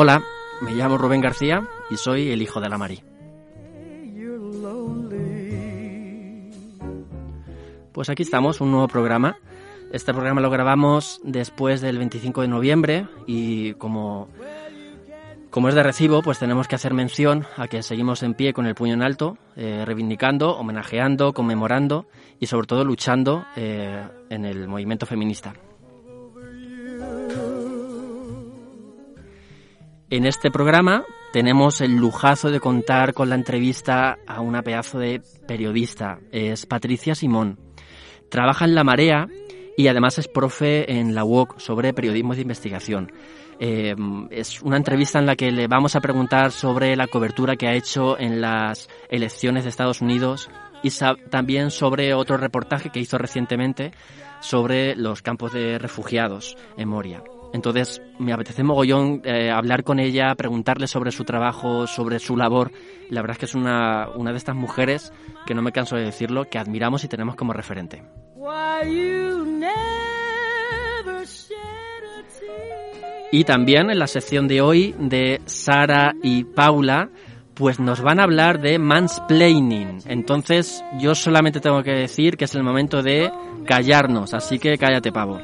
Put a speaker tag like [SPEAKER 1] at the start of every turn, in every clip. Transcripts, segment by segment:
[SPEAKER 1] Hola, me llamo Rubén García y soy el hijo de la Mari. Pues aquí estamos, un nuevo programa. Este programa lo grabamos después del 25 de noviembre y como, como es de recibo, pues tenemos que hacer mención a que seguimos en pie con el puño en alto, eh, reivindicando, homenajeando, conmemorando y sobre todo luchando eh, en el movimiento feminista. En este programa tenemos el lujazo de contar con la entrevista a una pedazo de periodista. Es Patricia Simón. Trabaja en La Marea y además es profe en la UOC sobre periodismo de investigación. Eh, es una entrevista en la que le vamos a preguntar sobre la cobertura que ha hecho en las elecciones de Estados Unidos y también sobre otro reportaje que hizo recientemente sobre los campos de refugiados en Moria. Entonces me apetece mogollón eh, hablar con ella, preguntarle sobre su trabajo, sobre su labor. La verdad es que es una, una de estas mujeres, que no me canso de decirlo, que admiramos y tenemos como referente. Y también en la sección de hoy de Sara y Paula, pues nos van a hablar de mansplaining. Entonces yo solamente tengo que decir que es el momento de callarnos, así que cállate pavo.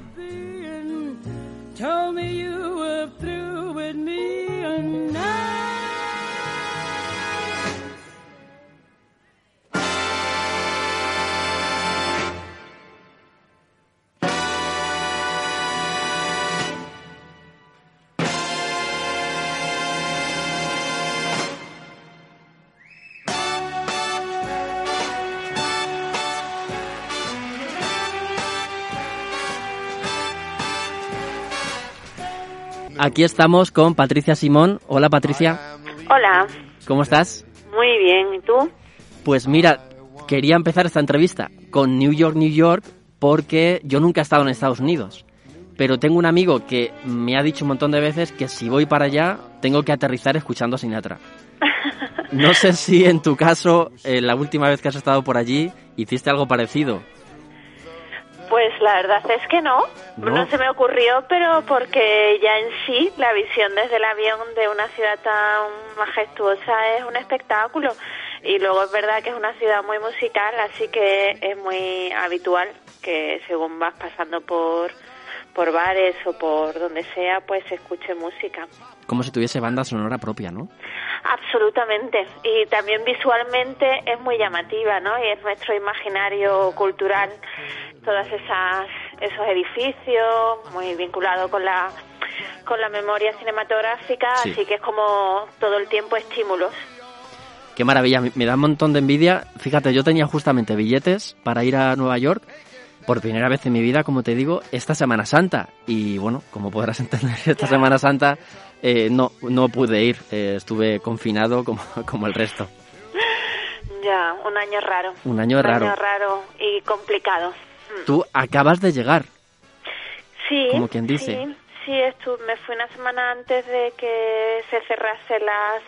[SPEAKER 1] Told me you were through with me and now Aquí estamos con Patricia Simón. Hola Patricia.
[SPEAKER 2] Hola.
[SPEAKER 1] ¿Cómo estás?
[SPEAKER 2] Muy bien, ¿y tú?
[SPEAKER 1] Pues mira, quería empezar esta entrevista con New York, New York, porque yo nunca he estado en Estados Unidos. Pero tengo un amigo que me ha dicho un montón de veces que si voy para allá tengo que aterrizar escuchando a Sinatra. No sé si en tu caso, eh, la última vez que has estado por allí, hiciste algo parecido.
[SPEAKER 2] Pues la verdad es que no. no, se me ocurrió, pero porque ya en sí la visión desde el avión de una ciudad tan majestuosa es un espectáculo. Y luego es verdad que es una ciudad muy musical, así que es muy habitual que según vas pasando por, por bares o por donde sea, pues se escuche música.
[SPEAKER 1] Como si tuviese banda sonora propia, ¿no?
[SPEAKER 2] Absolutamente. Y también visualmente es muy llamativa, ¿no? Y es nuestro imaginario cultural todas esas esos edificios muy vinculado con la con la memoria cinematográfica así que es como todo el tiempo estímulos
[SPEAKER 1] qué maravilla me da un montón de envidia fíjate yo tenía justamente billetes para ir a Nueva York por primera vez en mi vida, como te digo, esta Semana Santa. Y bueno, como podrás entender, esta Semana Santa eh, no, no pude ir, eh, estuve confinado como, como el resto.
[SPEAKER 2] Ya, un año raro.
[SPEAKER 1] Un año raro.
[SPEAKER 2] Un año raro y complicado.
[SPEAKER 1] Tú acabas de llegar.
[SPEAKER 2] Sí.
[SPEAKER 1] Como quien dice.
[SPEAKER 2] Sí, sí me fui una semana antes de que se cerrasen las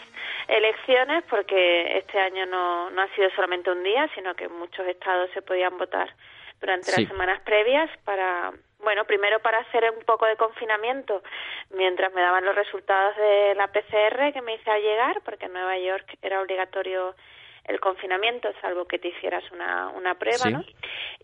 [SPEAKER 2] elecciones porque este año no, no ha sido solamente un día, sino que muchos estados se podían votar durante las semanas previas para, bueno, primero para hacer un poco de confinamiento mientras me daban los resultados de la PCR que me hice al llegar, porque en Nueva York era obligatorio el confinamiento, salvo que te hicieras una, una prueba, ¿no?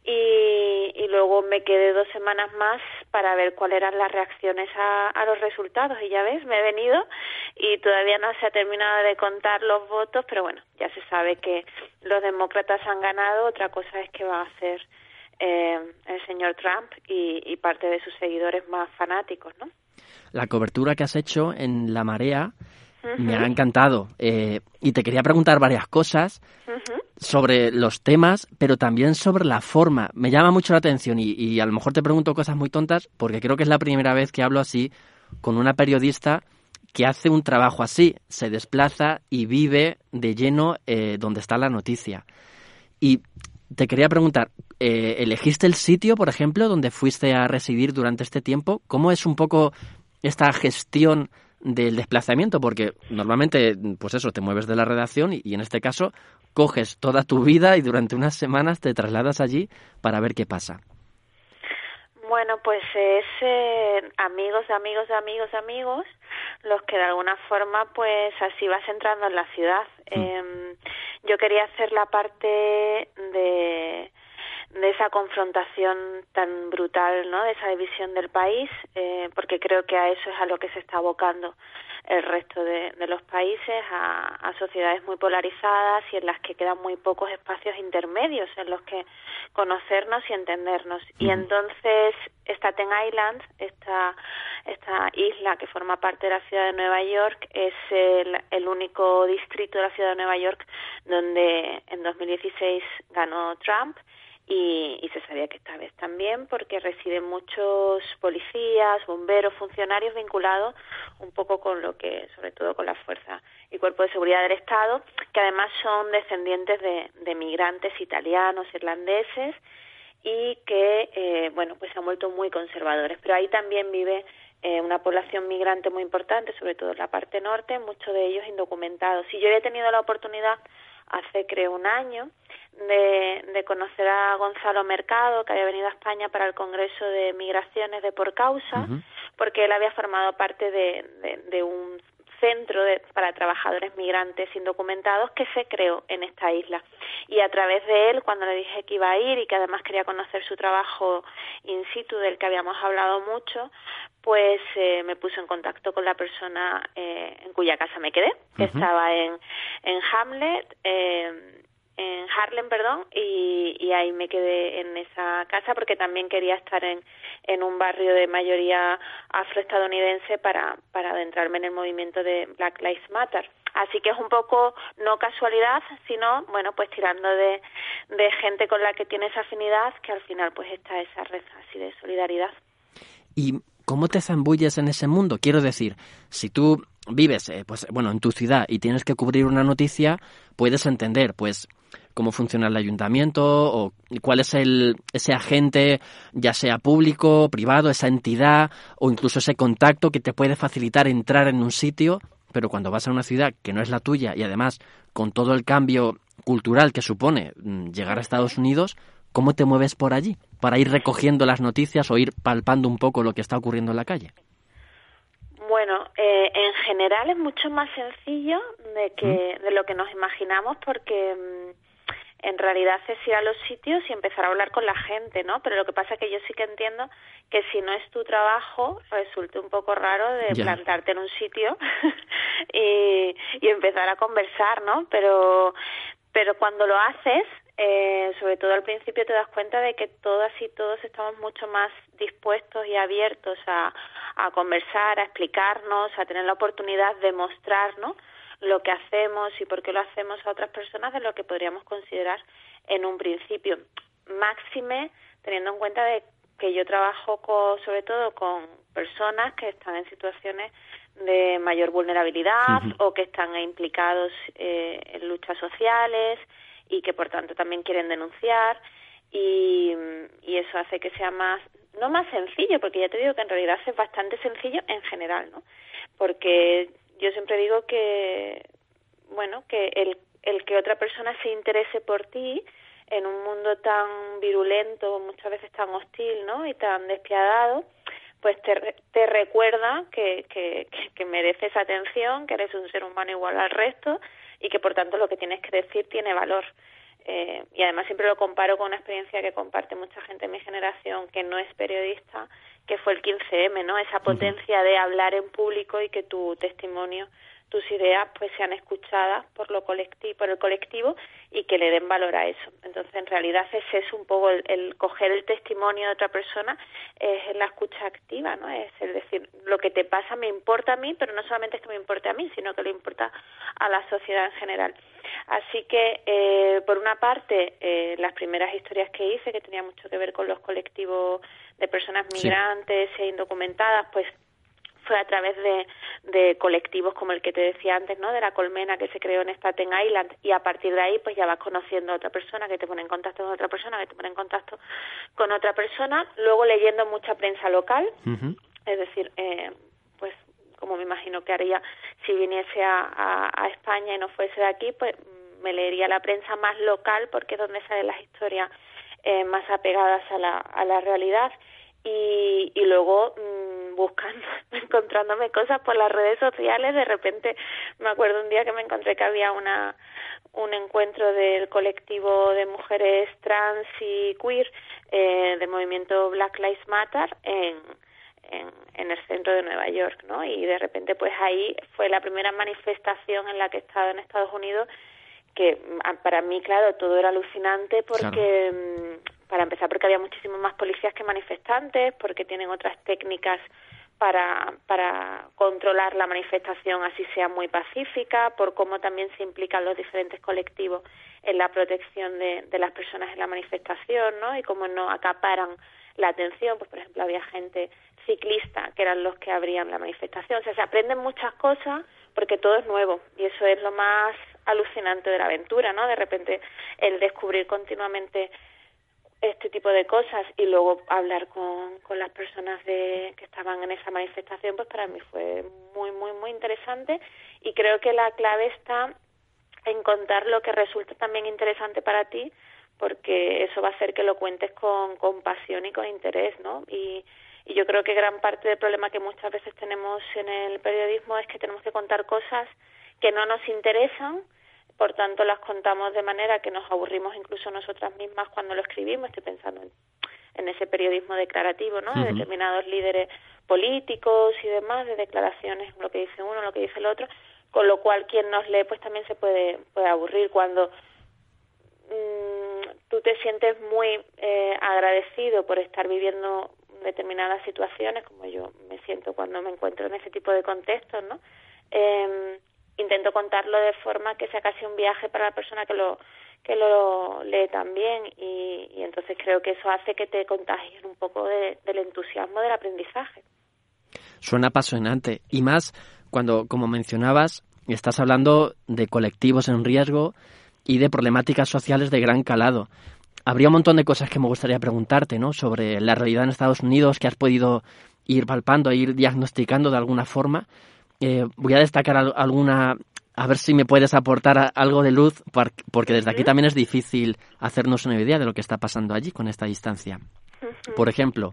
[SPEAKER 2] Y, y, luego me quedé dos semanas más para ver cuáles eran las reacciones a, a, los resultados. Y ya ves, me he venido y todavía no se ha terminado de contar los votos, pero bueno, ya se sabe que los demócratas han ganado. Otra cosa es que va a hacer eh, el señor Trump y, y parte de sus seguidores más fanáticos, ¿no?
[SPEAKER 1] La cobertura que has hecho en La Marea me ha encantado. Eh, y te quería preguntar varias cosas sobre los temas, pero también sobre la forma. Me llama mucho la atención y, a lo mejor te pregunto cosas muy tontas porque creo que es la primera vez que hablo así con una periodista que hace un trabajo así, se desplaza y vive de lleno eh, donde está la noticia. Y te quería preguntar, eh, ¿elegiste el sitio, por ejemplo, donde fuiste a residir durante este tiempo? ¿Cómo es un poco esta gestión del desplazamiento, porque normalmente, pues eso, te mueves de la redacción y, en este caso coges toda tu vida y durante unas semanas te trasladas allí para ver qué pasa.
[SPEAKER 2] Bueno, pues es eh, amigos amigos amigos amigos los que de alguna forma pues así vas entrando en la ciudad. Mm. Em, yo quería hacer la parte de de esa confrontación tan brutal, ¿no? De esa división del país, eh, porque creo que a eso es a lo que se está abocando el resto de, de los países, a, a, sociedades muy polarizadas y en las que quedan muy pocos espacios intermedios en los que conocernos y entendernos. Y entonces Staten Island, esta, esta isla que forma parte de la ciudad de Nueva York, es el, el único distrito de la ciudad de Nueva York donde en 2016 ganó Trump y, se sabía que esta vez también porque residen muchos policías, bomberos, funcionarios vinculados un poco con lo que, sobre todo con la fuerza y cuerpo de seguridad del Estado, que además son descendientes de, de migrantes italianos, irlandeses y que, eh, bueno, pues se han vuelto muy conservadores. Pero ahí también vive eh, una población migrante muy importante, sobre todo en la parte norte, muchos de ellos indocumentados. Y yo he tenido la oportunidad hace creo un año de, de, conocer a Gonzalo Mercado, que había venido a España para el Congreso de Migraciones de Por Causa, porque él había formado parte de, de, de un centro de, para trabajadores migrantes indocumentados que se creó en esta isla. Y a través de él, cuando le dije que iba a ir y que además quería conocer su trabajo in situ, del que habíamos hablado mucho, pues eh, me puso en contacto con la persona eh, en cuya casa me quedé, que estaba en, en Hamlet. Eh, en Harlem, perdón, y, ahí me quedé en esa casa porque también quería estar en, en un barrio de mayoría afroestadounidense para, para adentrarme en el movimiento de Black Lives Matter. Así que es un poco no casualidad, sino, bueno, pues tirando de, de gente con la que tienes afinidad, que al final pues está esa red así de solidaridad.
[SPEAKER 1] ¿Y cómo te zambulles en ese mundo? Quiero decir, si tú vives, eh, pues bueno, en tu ciudad y tienes que cubrir una noticia, puedes entender, pues cómo funciona el ayuntamiento o cuál es el, ese agente, ya sea público, privado, esa entidad o incluso ese contacto que te puede facilitar entrar en un sitio, pero cuando vas a una ciudad que no es la tuya y además con todo el cambio cultural que supone mm, llegar a Estados Unidos, ¿cómo te mueves por allí para ir recogiendo las noticias o ir palpando un poco lo que está ocurriendo en la calle?
[SPEAKER 2] Bueno, eh, en general es mucho más sencillo de que de lo que nos imaginamos porque mm, en realidad es ir a los sitios y empezar a hablar con la gente, ¿no? Pero lo que pasa es que yo sí que entiendo que si no es tu trabajo, resulte un poco raro de plantarte en un sitio y, y empezar a conversar, ¿no? Pero, pero cuando lo haces, eh, sobre todo al principio te das cuenta de que todas y todos estamos mucho más dispuestos y abiertos a, a conversar, a explicarnos, a tener la oportunidad de mostrar, ¿no? Lo que hacemos y por qué lo hacemos a otras personas de lo que podríamos considerar en un principio. Máxime teniendo en cuenta de que yo trabajo sobre todo con personas que están en situaciones de mayor vulnerabilidad o que están implicados eh, en luchas sociales y que por tanto también quieren denunciar y, y eso hace que sea más no más sencillo porque ya te digo que en realidad es bastante sencillo en general no porque yo siempre digo que, bueno, que el, el que otra persona se interese por ti en un mundo tan virulento, muchas veces tan hostil, ¿no? Y tan despiadado, pues te, te recuerda que, que, mereces atención, que eres un ser humano igual al resto y que por tanto lo que tienes que decir tiene valor. Eh, y además siempre lo comparo con una experiencia que comparte mucha gente de mi generación que no es periodista, que fue el 15M, ¿no? Esa potencia de hablar en público y que tu testimonio tus ideas pues sean escuchadas por lo colectivo por el colectivo y que le den valor a eso. Entonces en realidad es eso un poco el, coger el testimonio de otra persona es la escucha activa no es el decir lo que te pasa me importa a mí pero no solamente es que me importe a mí sino que le importa a la sociedad en general. Así que eh, por una parte eh, las primeras historias que hice que tenía mucho que ver con los colectivos de personas migrantes e indocumentadas pues fue a través de, de, colectivos como el que te decía antes, ¿no? De la colmena que se creó en Staten Island y a partir de ahí pues ya vas conociendo a otra persona que te pone en contacto con otra persona, que te pone en contacto con otra persona, luego leyendo mucha prensa local, es decir, eh, pues como me imagino que haría si viniese a, a, España y no fuese de aquí, pues me leería la prensa más local porque es donde salen las historias eh, más apegadas a la, a la realidad y, y luego mm, buscando, encontrándome cosas por las redes sociales, de repente me acuerdo un día que me encontré que había una un encuentro del colectivo de mujeres trans y queer eh, del movimiento Black Lives Matter en, en, en, el centro de Nueva York, ¿no? Y de repente, pues ahí fue la primera manifestación en la que he estado en Estados Unidos, que mm, para mí, claro, todo era alucinante porque, mm, para empezar, porque había muchísimos más policías que manifestantes, porque tienen otras técnicas para, para controlar la manifestación así sea muy pacífica, por cómo también se implican los diferentes colectivos en la protección de, de las personas en la manifestación, ¿no? Y cómo no acaparan la atención, pues por ejemplo había gente ciclista que eran los que abrían la manifestación, o sea, se aprenden muchas cosas porque todo es nuevo y eso es lo más alucinante de la aventura, ¿no? De repente el descubrir continuamente este tipo de cosas y luego hablar con, con las personas de, que estaban en esa manifestación, pues para mí fue muy, muy, muy interesante y creo que la clave está en contar lo que resulta también interesante para ti, porque eso va a hacer que lo cuentes con, con pasión y con interés, ¿no? Y, y yo creo que gran parte del problema que muchas veces tenemos en el periodismo es que tenemos que contar cosas que no nos interesan, por tanto las contamos de manera que nos aburrimos incluso nosotras mismas cuando lo escribimos, estoy pensando en, ese periodismo declarativo, ¿no? De determinados líderes políticos y demás, de declaraciones, lo que dice uno, lo que dice el otro, con lo cual quien nos lee pues también se puede, puede aburrir cuando mmm, tú te sientes muy eh, agradecido por estar viviendo determinadas situaciones, como yo me siento cuando me encuentro en ese tipo de contextos, ¿no? Eh, intento contarlo de forma que sea casi un viaje para la persona que lo que lo lee también y, entonces creo que eso hace que te contagies un poco de, del entusiasmo del aprendizaje.
[SPEAKER 1] Suena apasionante y más cuando, como mencionabas, estás hablando de colectivos en riesgo y de problemáticas sociales de gran calado. Habría un montón de cosas que me gustaría preguntarte, ¿no? Sobre la realidad en Estados Unidos que has podido ir palpando, ir diagnosticando de alguna forma, eh, voy a destacar alguna, a ver si me puedes aportar algo de luz, porque desde aquí también es difícil hacernos una idea de lo que está pasando allí con esta distancia. Por ejemplo,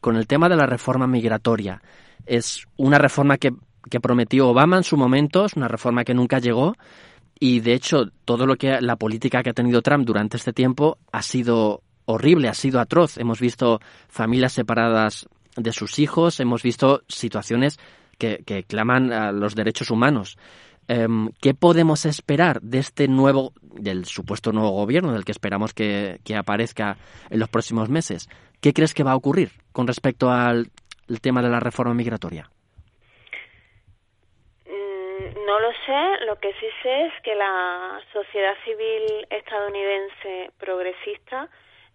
[SPEAKER 1] con el tema de la reforma migratoria. Es una reforma que, que prometió Obama en su momento, es una reforma que nunca llegó y de hecho todo lo que la política que ha tenido Trump durante este tiempo ha sido horrible, ha sido atroz. Hemos visto familias separadas de sus hijos, hemos visto situaciones que, claman a los derechos humanos. Em, ¿Qué podemos esperar de este nuevo, del supuesto nuevo gobierno, del que esperamos que, aparezca en los próximos meses? ¿Qué crees que va a ocurrir con respecto al tema de la reforma migratoria?
[SPEAKER 2] Mm, no lo sé, lo que sí sé es que la sociedad civil estadounidense progresista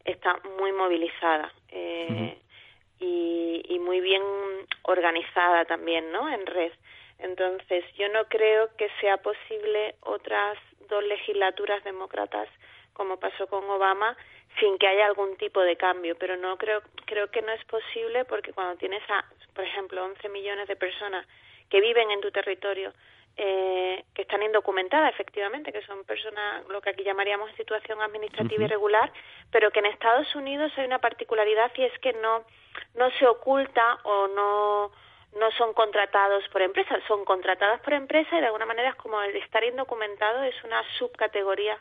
[SPEAKER 2] está muy movilizada. Eh, y, muy bien organizada también, ¿no? En red. Entonces, yo no creo que sea posible otras dos legislaturas demócratas como pasó con Obama sin que haya algún tipo de cambio, pero no creo creo que no es posible porque cuando tienes a, por ejemplo, 11 millones de personas que viven en tu territorio eh, que están indocumentadas efectivamente, que son personas, lo que aquí llamaríamos en situación administrativa irregular, pero que en Estados Unidos hay una particularidad y es que no, no se oculta o no, no son contratados por empresas, son contratadas por empresas y de alguna manera es como el estar indocumentado es una subcategoría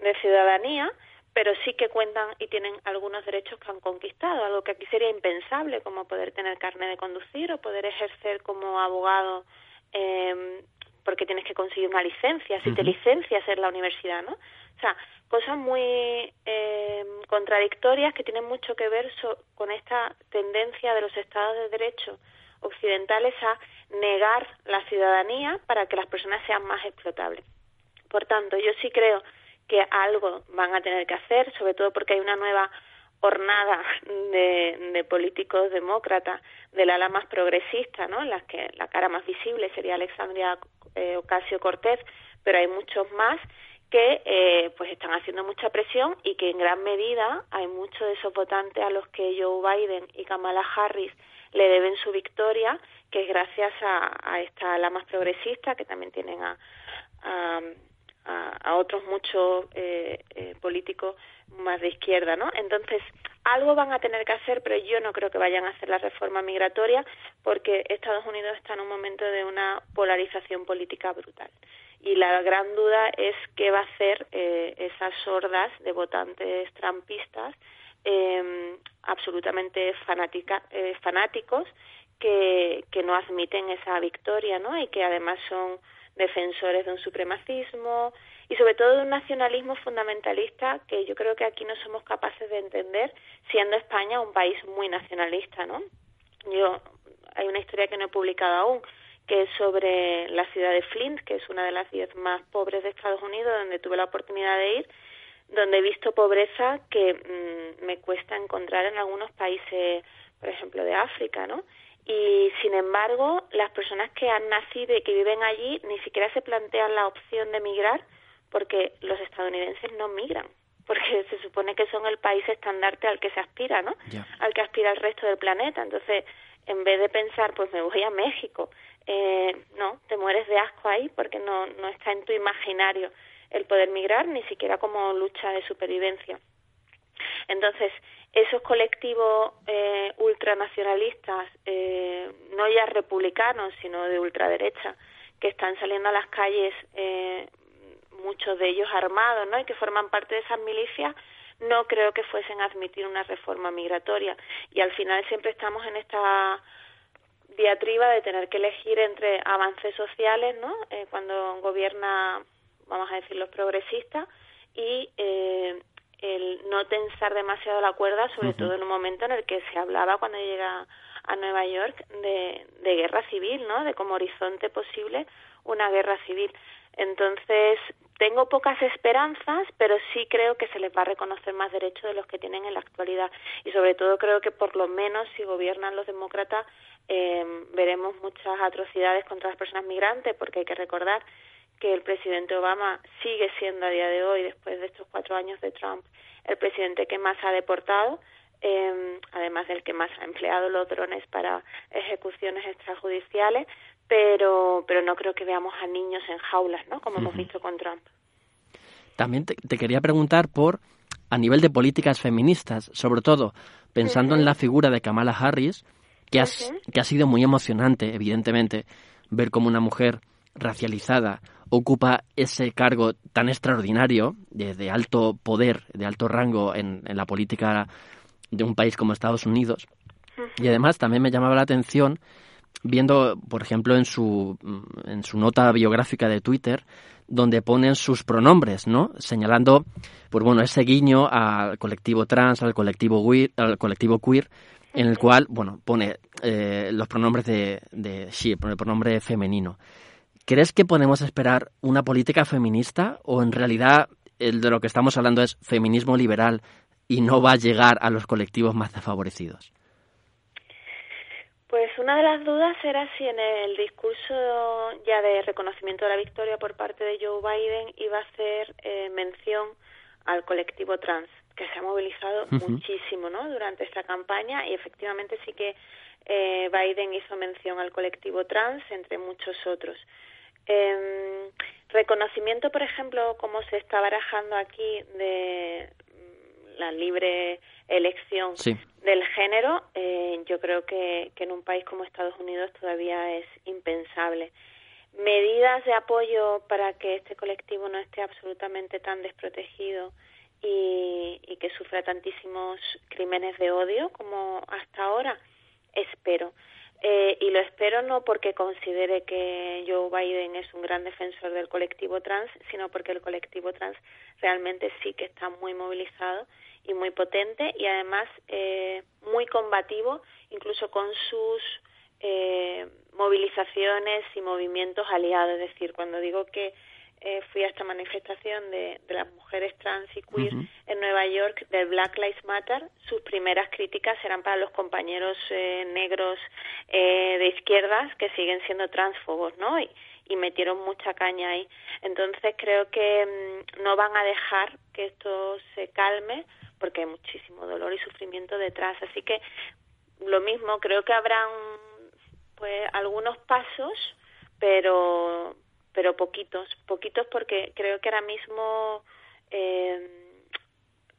[SPEAKER 2] de ciudadanía, pero sí que cuentan y tienen algunos derechos que han conquistado, algo que aquí sería impensable, como poder tener carne de conducir o poder ejercer como abogado eh, porque tienes que conseguir una licencia, si te licencias en la universidad, ¿no? O sea, cosas muy eh, contradictorias que tienen mucho que ver con esta tendencia de los estados de derecho occidentales a negar la ciudadanía para que las personas sean más explotables. Por tanto, yo sí creo que algo van a tener que hacer, sobre todo porque hay una nueva hornada de, políticos demócratas del ala más progresista, ¿no? En las que la cara más visible sería Alexandria eh, Ocasio Cortez, pero hay muchos más que eh, pues están haciendo mucha presión y que en gran medida hay muchos de esos votantes a los que Joe Biden y Kamala Harris le deben su victoria, que es gracias a, a esta ala más progresista, que también tienen a, a, a otros muchos eh, eh, políticos más de izquierda, ¿no? Entonces, algo van a tener que hacer, pero yo no creo que vayan a hacer la reforma migratoria porque Estados Unidos está en un momento de una polarización política brutal. Y la gran duda es qué va a hacer eh, esas hordas de votantes trampistas eh, absolutamente fanática, eh, fanáticos que, que no admiten esa victoria, ¿no? Y que además son defensores de un supremacismo y sobre todo de un nacionalismo fundamentalista que yo creo que aquí no somos capaces de entender, siendo España un país muy nacionalista, ¿no? Yo hay una historia que no he publicado aún, que es sobre la ciudad de Flint, que es una de las diez más pobres de Estados Unidos, donde tuve la oportunidad de ir, donde he visto pobreza que mm, me cuesta encontrar en algunos países, por ejemplo, de África, ¿no? Y sin embargo las personas que han nacido y que viven allí ni siquiera se plantean la opción de migrar porque los estadounidenses no migran porque se supone que son el país estandarte al que se aspira, ¿no? Al que aspira el resto del planeta. Entonces, en vez de pensar, pues me voy a México, eh, no, te mueres de asco ahí porque no, no está en tu imaginario el poder migrar, ni siquiera como lucha de supervivencia. Entonces, esos colectivos eh, ultranacionalistas, eh, no ya republicanos, sino de ultraderecha, que están saliendo a las calles, eh, muchos de ellos armados, ¿no? Y que forman parte de esas milicias, no creo que fuesen a admitir una reforma migratoria. Y al final siempre estamos en esta diatriba de tener que elegir entre avances sociales, ¿no? Eh, cuando gobierna, vamos a decir, los progresistas y eh, el no tensar demasiado la cuerda, sobre todo en un momento en el que se hablaba cuando llega a Nueva York de, de guerra civil, ¿no? De como horizonte posible una guerra civil. Entonces, tengo pocas esperanzas, pero sí creo que se les va a reconocer más derechos de los que tienen en la actualidad. Y sobre todo creo que por lo menos si gobiernan los demócratas eh, veremos muchas atrocidades contra las personas migrantes, porque hay que recordar que el presidente Obama sigue siendo a día de hoy, después de estos cuatro años de Trump, el presidente que más ha deportado, eh, además del que más ha empleado los drones para ejecuciones extrajudiciales, pero, pero no creo que veamos a niños en jaulas, ¿no? Como hemos visto con Trump.
[SPEAKER 1] También te, quería preguntar por, a nivel de políticas feministas, sobre todo pensando en la figura de Kamala Harris, que, que ha sido muy emocionante, evidentemente, ver cómo una mujer racializada ocupa ese cargo tan extraordinario de, alto poder, de alto rango en, la política de un país como Estados Unidos. Y además también me llamaba la atención viendo, por ejemplo, en su, en su nota biográfica de Twitter, donde ponen sus pronombres, ¿no? Señalando, pues bueno, ese guiño al colectivo trans, al colectivo queer, al colectivo queer en el cual, bueno, pone eh, los pronombres de, de she, el pronombre femenino. ¿Crees que podemos esperar una política feminista o en realidad el de lo que estamos hablando es feminismo liberal y no va a llegar a los colectivos más desfavorecidos?
[SPEAKER 2] Pues una de las dudas era si en el discurso ya de reconocimiento de la victoria por parte de Joe Biden iba a hacer eh, mención al colectivo trans, que se ha movilizado muchísimo ¿no? durante esta campaña y efectivamente sí que eh, Biden hizo mención al colectivo trans, entre muchos otros. Eh, reconocimiento, por ejemplo, como se está barajando aquí de mm, la libre elección del género, eh, yo creo que, que en un país como Estados Unidos todavía es impensable. Medidas de apoyo para que este colectivo no esté absolutamente tan desprotegido y, y que sufra tantísimos crímenes de odio como hasta ahora, espero. Eh, y lo espero no porque considere que Joe Biden es un gran defensor del colectivo trans, sino porque el colectivo trans realmente sí que está muy movilizado y muy potente y además eh, muy combativo, incluso con sus eh, movilizaciones y movimientos aliados. Es decir, cuando digo que eh, fui a esta manifestación de, de, las mujeres trans y queer en Nueva York del Black Lives Matter, sus primeras críticas eran para los compañeros eh, negros eh, de izquierdas que siguen siendo transfobos, ¿no? Y, y metieron mucha caña ahí. Entonces creo que mm, no van a dejar que esto se calme porque hay muchísimo dolor y sufrimiento detrás. Así que lo mismo, creo que habrán pues algunos pasos, pero pero poquitos, poquitos porque creo que ahora mismo eh,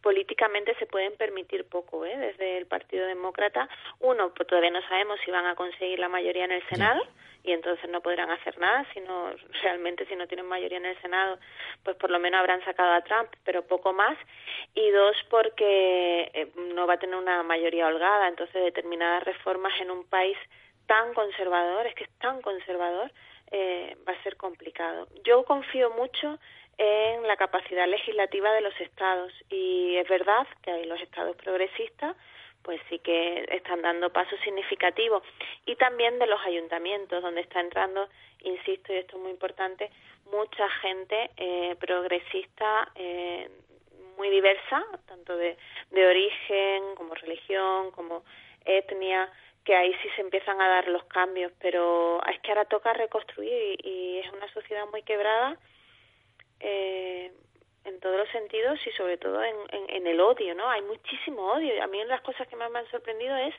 [SPEAKER 2] teóricamente se pueden permitir poco ¿eh? desde el Partido Demócrata. Uno, pues todavía no sabemos si van a conseguir la mayoría en el Senado y entonces no podrán hacer nada, sino realmente si no tienen mayoría en el Senado, pues por lo menos habrán sacado a Trump, pero poco más. Y dos, porque eh, no va a tener una mayoría holgada, entonces determinadas reformas en un país tan conservador, es que es tan conservador, eh, va a ser complicado. Yo confío mucho en la capacidad legislativa de los estados y es verdad que hay los estados progresistas pues sí que están dando pasos significativos y también de los ayuntamientos donde está entrando insisto y esto es muy importante mucha gente eh, progresista eh, muy diversa tanto de, de origen como religión como etnia que ahí sí se empiezan a dar los cambios pero es que ahora toca reconstruir y, es una sociedad muy quebrada eh, en todos los sentidos y sobre todo en, en, el odio, ¿no? Hay muchísimo odio. A mí una de las cosas que más me han sorprendido es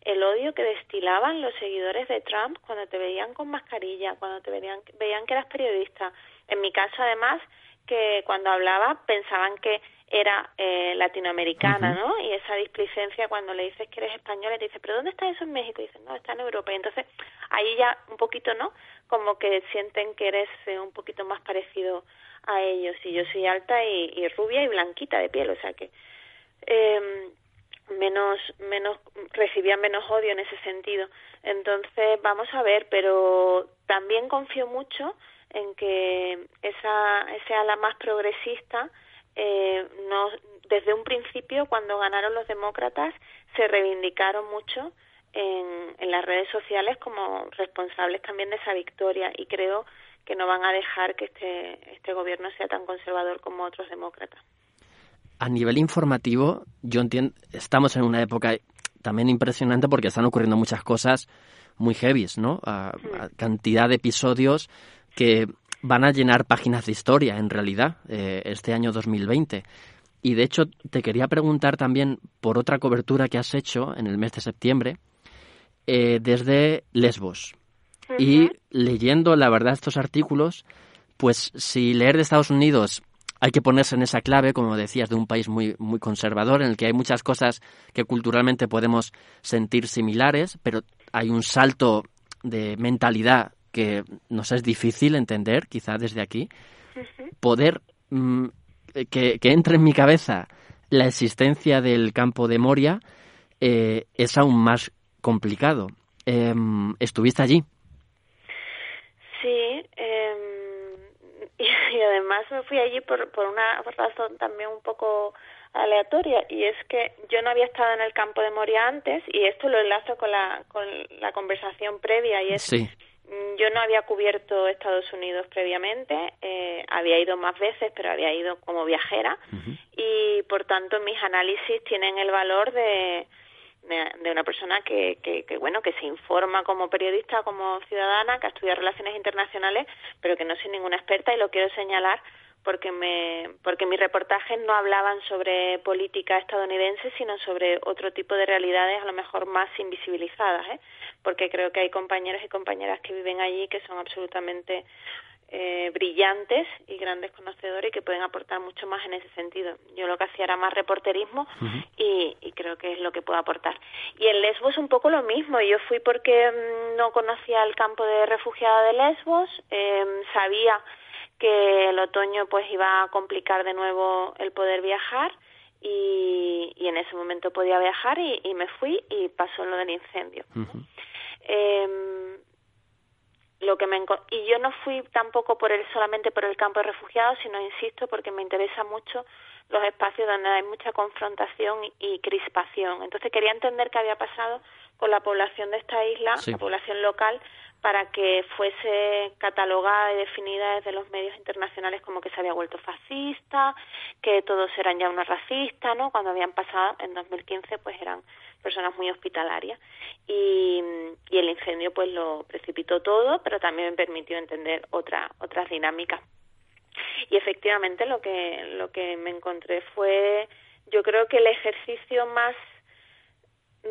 [SPEAKER 2] el odio que destilaban los seguidores de Trump cuando te veían con mascarilla, cuando te veían, veían que eras periodista. En mi caso, además, que cuando hablaba pensaban que era eh, latinoamericana, ¿no? Y esa displicencia cuando le dices que eres española y te dice, ¿pero dónde está eso en México? Y dices, no, está en Europa. Y entonces ahí ya un poquito, ¿no? Como que sienten que eres eh, un poquito más parecido a ellos y yo soy alta y, rubia y blanquita de piel, o sea que eh, menos menos recibía menos odio en ese sentido. Entonces vamos a ver, pero también confío mucho en que esa ese ala más progresista eh, no desde un principio cuando ganaron los demócratas se reivindicaron mucho en, en las redes sociales como responsables también de esa victoria y creo que no van a dejar que este, este gobierno sea tan conservador como otros demócratas.
[SPEAKER 1] A nivel informativo, yo entiendo, estamos en una época también impresionante porque están ocurriendo muchas cosas muy heavies, ¿no? A, cantidad de episodios que van a llenar páginas de historia, en realidad, eh, este año 2020. Y de hecho, te quería preguntar también por otra cobertura que has hecho en el mes de septiembre eh, desde Lesbos. Y leyendo, la verdad, estos artículos, pues si leer de Estados Unidos hay que ponerse en esa clave, como decías, de un país muy, muy conservador, en el que hay muchas cosas que culturalmente podemos sentir similares, pero hay un salto de mentalidad que nos es difícil entender, quizá desde aquí. Poder mm, que, entre en mi cabeza la existencia del campo de Moria eh, es aún más complicado. Em, ¿Estuviste allí?
[SPEAKER 2] Sí, eh, y, además me fui allí por, por una razón también un poco aleatoria y es que yo no había estado en el campo de Moria antes y esto lo enlazo con la, con la conversación previa y es mm, yo no había cubierto Estados Unidos previamente, eh, había ido más veces, pero había ido como viajera y por tanto mis análisis tienen el valor de, de una persona que, que, que, bueno que se informa como periodista como ciudadana que ha estudiado relaciones internacionales pero que no soy ninguna experta y lo quiero señalar porque me porque mis reportajes no hablaban sobre política estadounidense sino sobre otro tipo de realidades a lo mejor más invisibilizadas ¿eh? Porque creo que hay compañeros y compañeras que viven allí que son absolutamente eh, brillantes y grandes conocedores y que pueden aportar mucho más en ese sentido. Yo lo que hacía era más reporterismo y, creo que es lo que puedo aportar. Y en Lesbos un poco lo mismo. Yo fui porque mm, no conocía el campo de refugiada de Lesbos, em, sabía que el otoño pues iba a complicar de nuevo el poder viajar y, en ese momento podía viajar y, me fui y pasó lo del incendio lo que me y yo no fui tampoco por el solamente por el campo de refugiados sino insisto porque me interesa mucho los espacios donde hay mucha confrontación y, crispación. Entonces quería entender qué había pasado con la población de esta isla la población local para que fuese catalogada y definida desde los medios internacionales como que se había vuelto fascista, que todos eran ya unos racistas, ¿no? Cuando habían pasado en 2015 pues eran personas muy hospitalarias y, y el incendio pues lo precipitó todo, pero también me permitió entender otra, otras dinámicas. Y efectivamente lo que, lo que me encontré fue, yo creo que el ejercicio más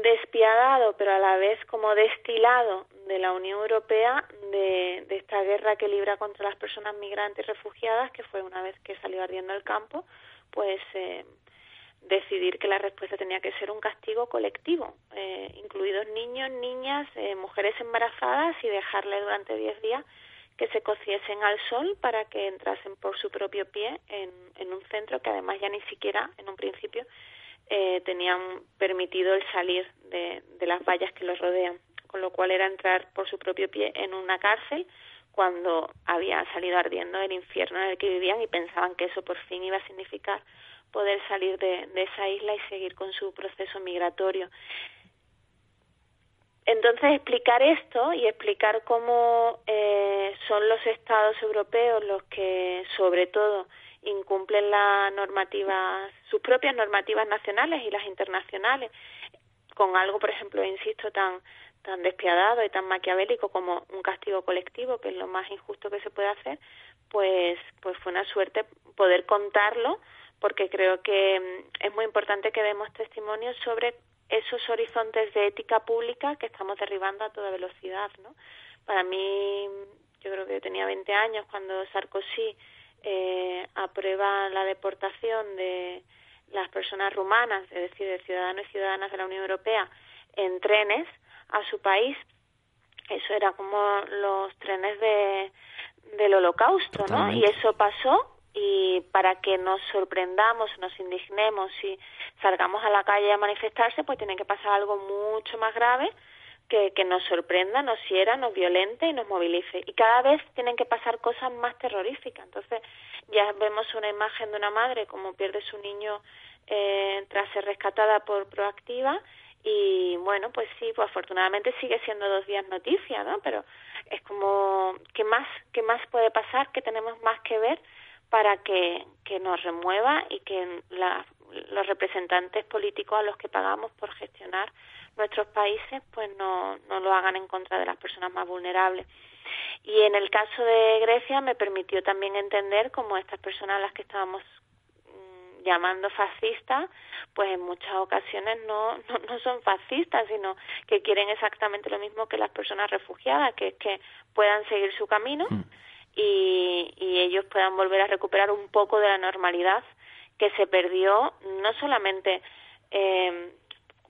[SPEAKER 2] despiadado, pero a la vez como destilado de la Unión Europea de, de esta guerra que libra contra las personas migrantes y refugiadas, que fue una vez que salió ardiendo el campo, pues eh, decidir que la respuesta tenía que ser un castigo colectivo, eh, incluidos niños, niñas, eh, mujeres embarazadas y dejarle durante 10 días que se cociesen al sol para que entrasen por su propio pie en, en un centro que además ya ni siquiera en un principio eh, tenían permitido el salir de, las vallas que los rodean, con lo cual era entrar por su propio pie en una cárcel cuando había salido ardiendo el infierno en el que vivían y pensaban que eso por fin iba a significar poder salir de, de esa isla y seguir con su proceso migratorio. Entonces, explicar esto y explicar cómo eh, son los estados europeos los que, sobre todo, incumplen las normativas, sus propias normativas nacionales y las internacionales, con algo, por ejemplo, insisto, tan tan despiadado y tan maquiavélico como un castigo colectivo, que es lo más injusto que se puede hacer, pues pues fue una suerte poder contarlo, porque creo que mm, es muy importante que demos testimonio sobre esos horizontes de ética pública que estamos derribando a toda velocidad, ¿no? Para mí, yo creo que tenía 20 años cuando Sarkozy eh, aprueba la deportación de las personas rumanas, es decir, de ciudadanos y ciudadanas de la Unión Europea, en trenes a su país. Eso era como los trenes de, del holocausto, ¿no? Y eso pasó y para que nos sorprendamos, nos indignemos y salgamos a la calle a manifestarse, pues tiene que pasar algo mucho más grave que, que nos sorprenda, nos hiera, nos violente y nos movilice. Y cada vez tienen que pasar cosas más terroríficas. Entonces ya vemos una imagen de una madre como pierde su niño eh, tras ser rescatada por Proactiva y bueno, pues sí, pues afortunadamente sigue siendo dos días noticia, ¿no? Pero es como, ¿qué más, qué más puede pasar? ¿Qué tenemos más que ver? para que, que nos remueva y que la, los representantes políticos a los que pagamos por gestionar nuestros países pues no, no lo hagan en contra de las personas más vulnerables. Y en el caso de Grecia me permitió también entender cómo estas personas a las que estábamos mm, llamando fascistas, pues en muchas ocasiones no, no, no son fascistas, sino que quieren exactamente lo mismo que las personas refugiadas, que es que puedan seguir su camino. Mm y, y ellos puedan volver a recuperar un poco de la normalidad que se perdió no solamente eh,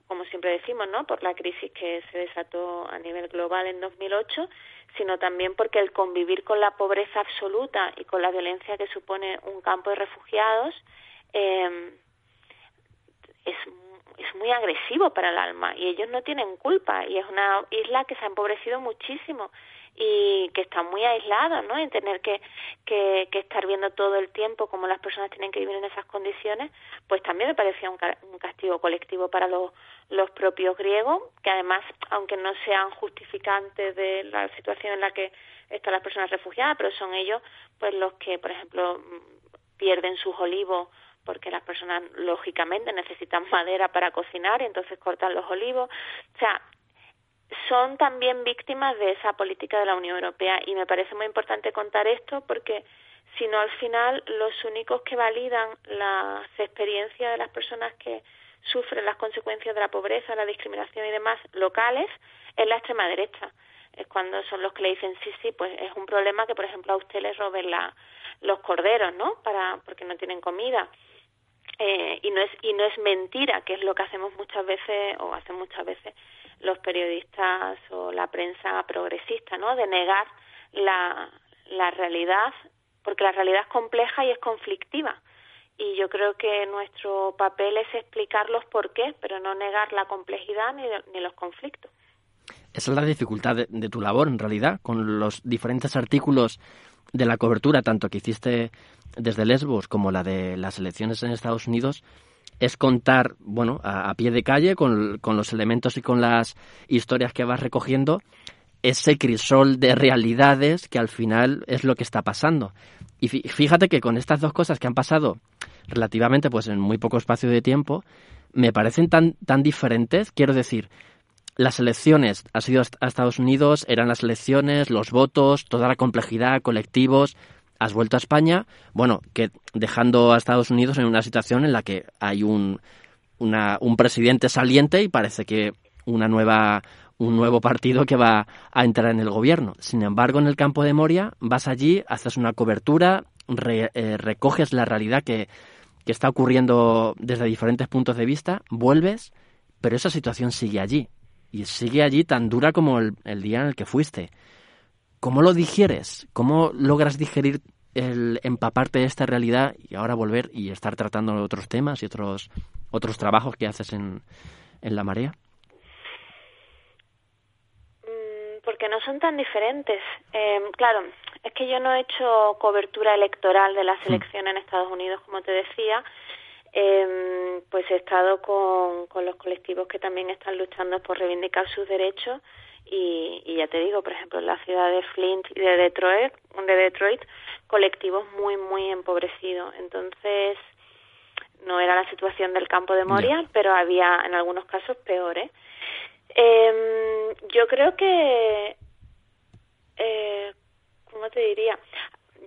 [SPEAKER 2] como siempre decimos, ¿no? por la crisis que se desató a nivel global en 2008, sino también porque el convivir con la pobreza absoluta y con la violencia que supone un campo de refugiados eh, es, es muy agresivo para el alma y ellos no tienen culpa y es una isla que se ha empobrecido muchísimo y que está muy aislado, ¿no? En tener que, que, que, estar viendo todo el tiempo cómo las personas tienen que vivir en esas condiciones, pues también me parecía un, un castigo colectivo para los, los propios griegos, que además, aunque no sean justificantes de la situación en la que están las personas refugiadas, pero son ellos, pues los que, por ejemplo, pierden sus olivos porque las personas lógicamente necesitan madera para cocinar y entonces cortan los olivos. O sea, son también víctimas de esa política de la Unión Europea y me parece muy importante contar esto porque si no al final los únicos que validan las experiencias de las personas que sufren las consecuencias de la pobreza, la discriminación y demás locales es la extrema derecha. Es cuando son los que le dicen sí, sí, pues es un problema que por ejemplo a usted les roben la, los corderos, ¿no? Para porque no tienen comida. Eh, y no es y no es mentira, que es lo que hacemos muchas veces o hacen muchas veces los periodistas o la prensa progresista, ¿no? De negar la, la realidad, porque la realidad es compleja y es conflictiva. Y yo creo que nuestro papel es explicar los por qué, pero no negar la complejidad ni, ni los conflictos.
[SPEAKER 1] Esa es la dificultad de, tu labor, en realidad, con los diferentes artículos de la cobertura, tanto que hiciste desde Lesbos como la de las elecciones en Estados Unidos, es contar, bueno, a, pie de calle, con, con, los elementos y con las historias que vas recogiendo, ese crisol de realidades que al final es lo que está pasando. Y fíjate que con estas dos cosas que han pasado relativamente, pues en muy poco espacio de tiempo, me parecen tan, tan diferentes. Quiero decir, las elecciones, ha sido a Estados Unidos, eran las elecciones, los votos, toda la complejidad, colectivos, has vuelto a España, bueno, que dejando a Estados Unidos en una situación en la que hay un, una, un presidente saliente y parece que una nueva un nuevo partido que va a entrar en el gobierno. Sin embargo, en el campo de Moria vas allí, haces una cobertura, re, eh, recoges la realidad que, que está ocurriendo desde diferentes puntos de vista, vuelves, pero esa situación sigue allí. Y sigue allí tan dura como el, día en el que fuiste. ¿Cómo lo digieres? ¿Cómo logras digerir el empaparte de esta realidad y ahora volver y estar tratando otros temas y otros, otros trabajos que haces en, en la marea?
[SPEAKER 2] Mm, porque no son tan diferentes. Eh, claro, es que yo no he hecho cobertura electoral de la hmm. selección en Estados Unidos, como te decía. Eh, pues he estado con, con los colectivos que también están luchando por reivindicar sus derechos y, y, ya te digo, por ejemplo, en la ciudad de Flint y de Detroit, de Detroit, colectivos muy, muy empobrecidos. Entonces, no era la situación del campo de Moria, pero había en algunos casos peores. Eh, yo creo que eh, ¿cómo te diría?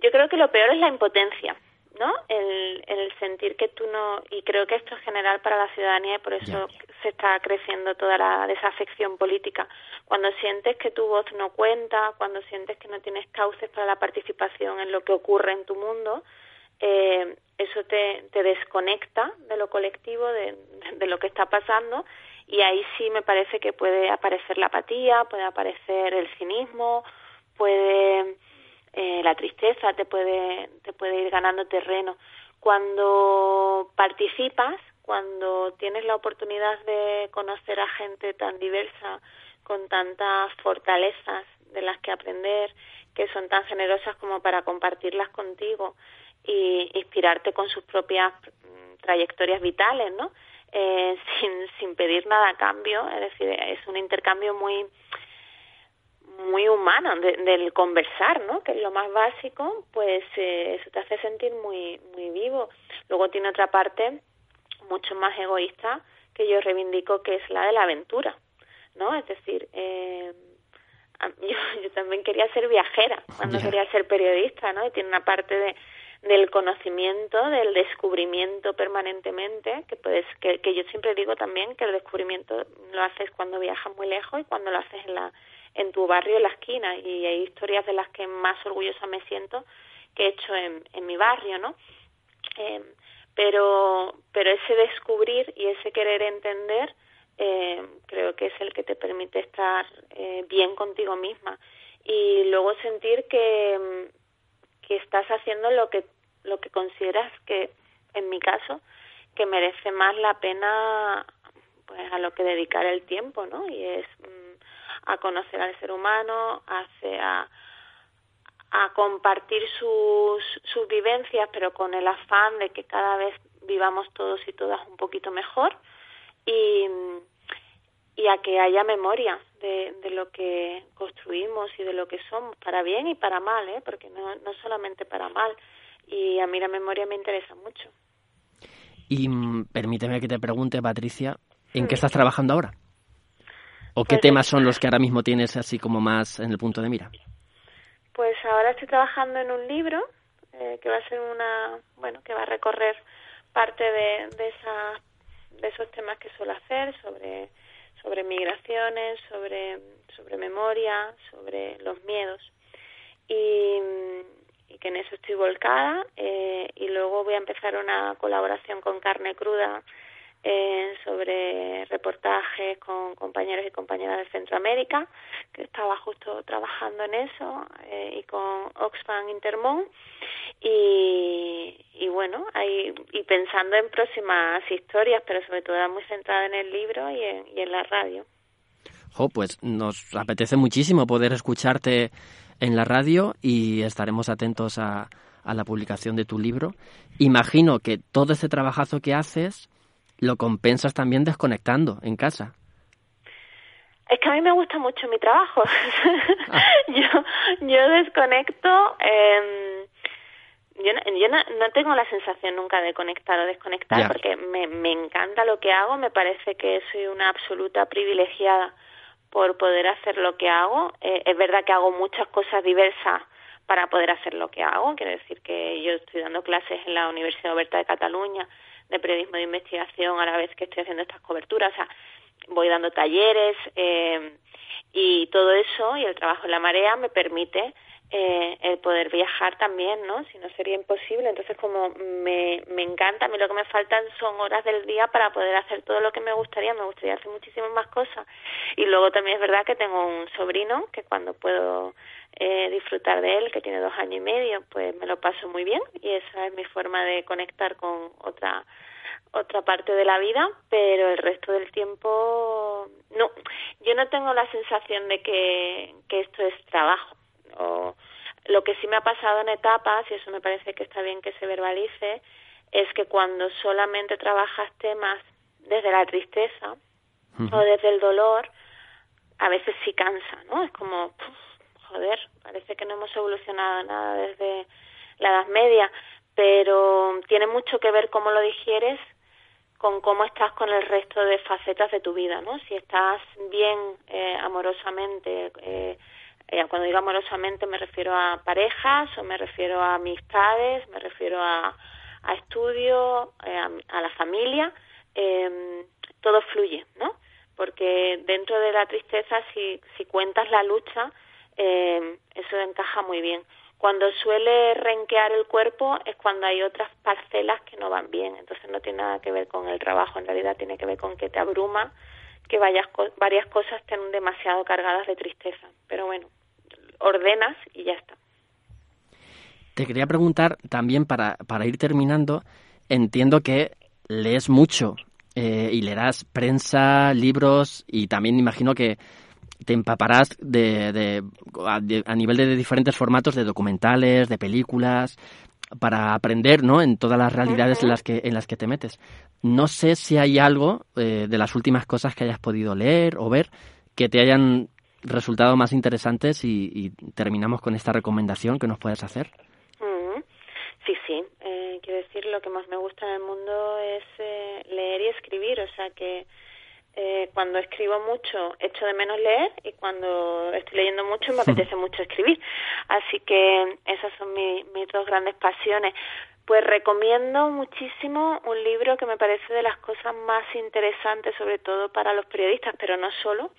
[SPEAKER 2] Yo creo que lo peor es la impotencia, ¿no? El, el sentir que tú no, y creo que esto es general para la ciudadanía y por eso se está creciendo toda la desafección política. Cuando sientes que tu voz no cuenta, cuando sientes que no tienes cauces para la participación en lo que ocurre en tu mundo, eh, eso te, te desconecta de lo colectivo, de, de lo que está pasando y ahí sí me parece que puede aparecer la apatía, puede aparecer el cinismo, puede eh, la tristeza te puede, te puede ir ganando terreno. Cuando participas, cuando tienes la oportunidad de conocer a gente tan diversa, con tantas fortalezas de las que aprender, que son tan generosas como para compartirlas contigo y inspirarte con sus propias mm, trayectorias vitales, ¿no? Eh, sin, sin pedir nada a cambio, es decir, es un intercambio muy muy humano del conversar, ¿no? Que es lo más básico, pues eh, eso te hace sentir muy muy vivo. Luego tiene otra parte mucho más egoísta que yo reivindico, que es la de la aventura, ¿no? Es decir, eh, yo, yo también quería ser viajera cuando quería ser periodista, ¿no? Y tiene una parte de del conocimiento, del descubrimiento permanentemente, que puedes, que, que yo siempre digo también que el descubrimiento lo haces cuando viajas muy lejos y cuando lo haces en la en tu barrio, en la esquina, y hay historias de las que más orgullosa me siento que he hecho en, mi barrio, ¿no? Eh, pero, pero ese descubrir y ese querer entender eh, creo que es el que te permite estar eh, bien contigo misma y luego sentir que, que estás haciendo lo que lo que consideras que en mi caso que merece más la pena pues a lo que dedicar el tiempo no y es mm, a conocer al ser humano, a, a compartir sus, sus vivencias, pero con el afán de que cada vez vivamos todos y todas un poquito mejor y, y a que haya memoria de, de lo que construimos y de lo que somos, para bien y para mal, ¿eh? porque no, no solamente para mal. Y a mí la memoria me interesa mucho.
[SPEAKER 1] Y mm, permíteme que te pregunte, Patricia, ¿en qué estás trabajando ahora? ¿O qué pues temas son los que ahora mismo tienes así como más en el punto de mira?
[SPEAKER 2] Pues ahora estoy trabajando en un libro eh, que va a ser una, bueno, que va a recorrer parte de, de, esa, de esos temas que suelo hacer sobre, sobre migraciones, sobre, sobre memoria, sobre los miedos. Y, y que en eso estoy volcada. Eh, y luego voy a empezar una colaboración con Carne Cruda eh, sobre reportajes con compañeros y compañeras de Centroamérica, que estaba justo trabajando en eso, eh, y con Oxfam Intermón. Y, y bueno, ahí, y pensando en próximas historias, pero sobre todo muy centrada en el libro y en, y en la radio.
[SPEAKER 1] Jo, pues nos apetece muchísimo poder escucharte en la radio y estaremos atentos a, a la publicación de tu libro. Imagino que todo ese trabajazo que haces lo compensas también desconectando en casa.
[SPEAKER 2] Es que a mí me gusta mucho mi trabajo. Ah. yo, yo desconecto. Eh, yo, no, yo no, tengo la sensación nunca de conectar o desconectar porque me, me encanta lo que hago. Me parece que soy una absoluta privilegiada por poder hacer lo que hago. Eh, es verdad que hago muchas cosas diversas para poder hacer lo que hago. Quiero decir que yo estoy dando clases en la Universidad Oberta de Cataluña de periodismo de investigación a la vez que estoy haciendo estas coberturas. O sea, voy dando talleres eh, y todo eso y el trabajo en la marea me permite eh, el poder viajar también, ¿no? Si no sería imposible. Entonces, como me, encanta, a mí lo que me faltan son horas del día para poder hacer todo lo que me gustaría. Me gustaría hacer muchísimas más cosas. Y luego también es verdad que tengo un sobrino que cuando puedo eh, disfrutar de él, que tiene dos años y medio, pues me lo paso muy bien. Y esa es mi forma de conectar con otra otra parte de la vida, pero el resto del tiempo no. Yo no tengo la sensación de que, que esto es trabajo o lo que sí me ha pasado en etapas, y eso me parece que está bien que se verbalice, es que cuando solamente trabajas temas desde la tristeza o desde el dolor, a veces sí cansa, ¿no? Es como, joder, parece que no hemos evolucionado nada desde la Edad Media, pero tiene mucho que ver cómo lo digieres con cómo estás con el resto de facetas de tu vida, ¿no? Si estás bien eh, amorosamente, eh, eh, cuando digo amorosamente me refiero a parejas o me refiero a amistades, me refiero a, a estudio, eh, a, la familia, eh, todo fluye, ¿no? Porque dentro de la tristeza, si, si cuentas la lucha, eh, eso encaja muy bien. Cuando suele renquear el cuerpo es cuando hay otras parcelas que no van bien, entonces no tiene nada que ver con el trabajo, en realidad tiene que ver con que te abruma, que varias, varias cosas estén demasiado cargadas de tristeza. Pero bueno, ordenas y ya está.
[SPEAKER 1] Te quería preguntar también para, para ir terminando, entiendo que lees mucho eh, y leerás prensa, libros y también imagino que te empaparás de, de, a, nivel de, diferentes formatos de documentales, de películas, para aprender, ¿no? En todas las realidades en las que en las que te metes. No sé si hay algo eh, de las últimas cosas que hayas podido leer o ver que te hayan resultados más interesantes y, terminamos con esta recomendación que nos puedes hacer.
[SPEAKER 2] Sí, sí. Eh, quiero decir, lo que más me gusta en el mundo es eh, leer y escribir. O sea que eh, cuando escribo mucho echo de menos leer y cuando estoy leyendo mucho me apetece mucho escribir. Así que esas son mis dos grandes pasiones. Pues recomiendo muchísimo un libro que me parece de las cosas más interesantes, sobre todo para los periodistas, pero no solo,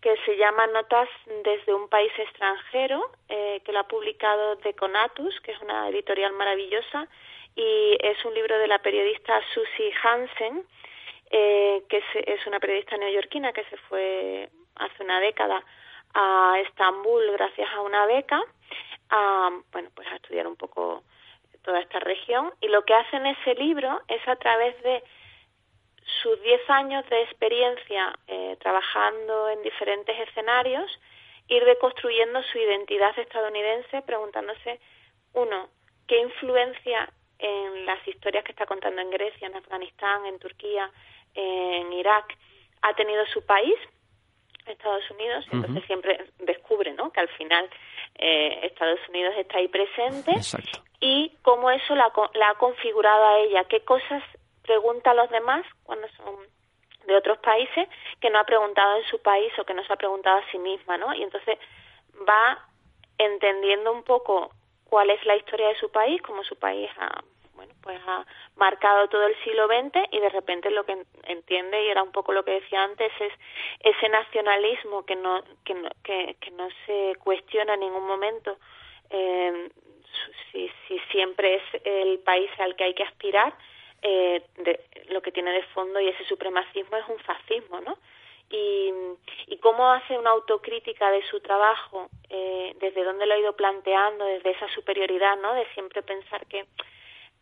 [SPEAKER 2] que se llama Notas desde un país extranjero, eh, que lo ha publicado Deconatus, que es una editorial maravillosa, y es un libro de la periodista Susie Hansen, eh, que es, una periodista neoyorquina que se fue hace una década a Estambul gracias a una beca, a, bueno, pues a estudiar un poco toda esta región, y lo que hace en ese libro es a través de sus 10 años de experiencia eh, trabajando en diferentes escenarios, ir reconstruyendo su identidad estadounidense, preguntándose, uno, qué influencia en las historias que está contando en Grecia, en Afganistán, en Turquía, en Irak, ha tenido su país, Estados Unidos, entonces siempre descubre ¿no? que al final eh, Estados Unidos está ahí presente y cómo eso la, la, ha configurado a ella, qué cosas pregunta a los demás cuando son de otros países que no ha preguntado en su país o que no se ha preguntado a sí misma, ¿no? Y entonces va entendiendo un poco cuál es la historia de su país, cómo su país ha, bueno, pues ha marcado todo el siglo XX y de repente lo que entiende y era un poco lo que decía antes es ese nacionalismo que no que no, que, que no se cuestiona en ningún momento eh, si, si siempre es el país al que hay que aspirar eh, de, lo que tiene de fondo y ese supremacismo es un fascismo, ¿no? Y, y cómo hace una autocrítica de su trabajo, eh, desde dónde lo ha ido planteando, desde esa superioridad, ¿no? De siempre pensar que,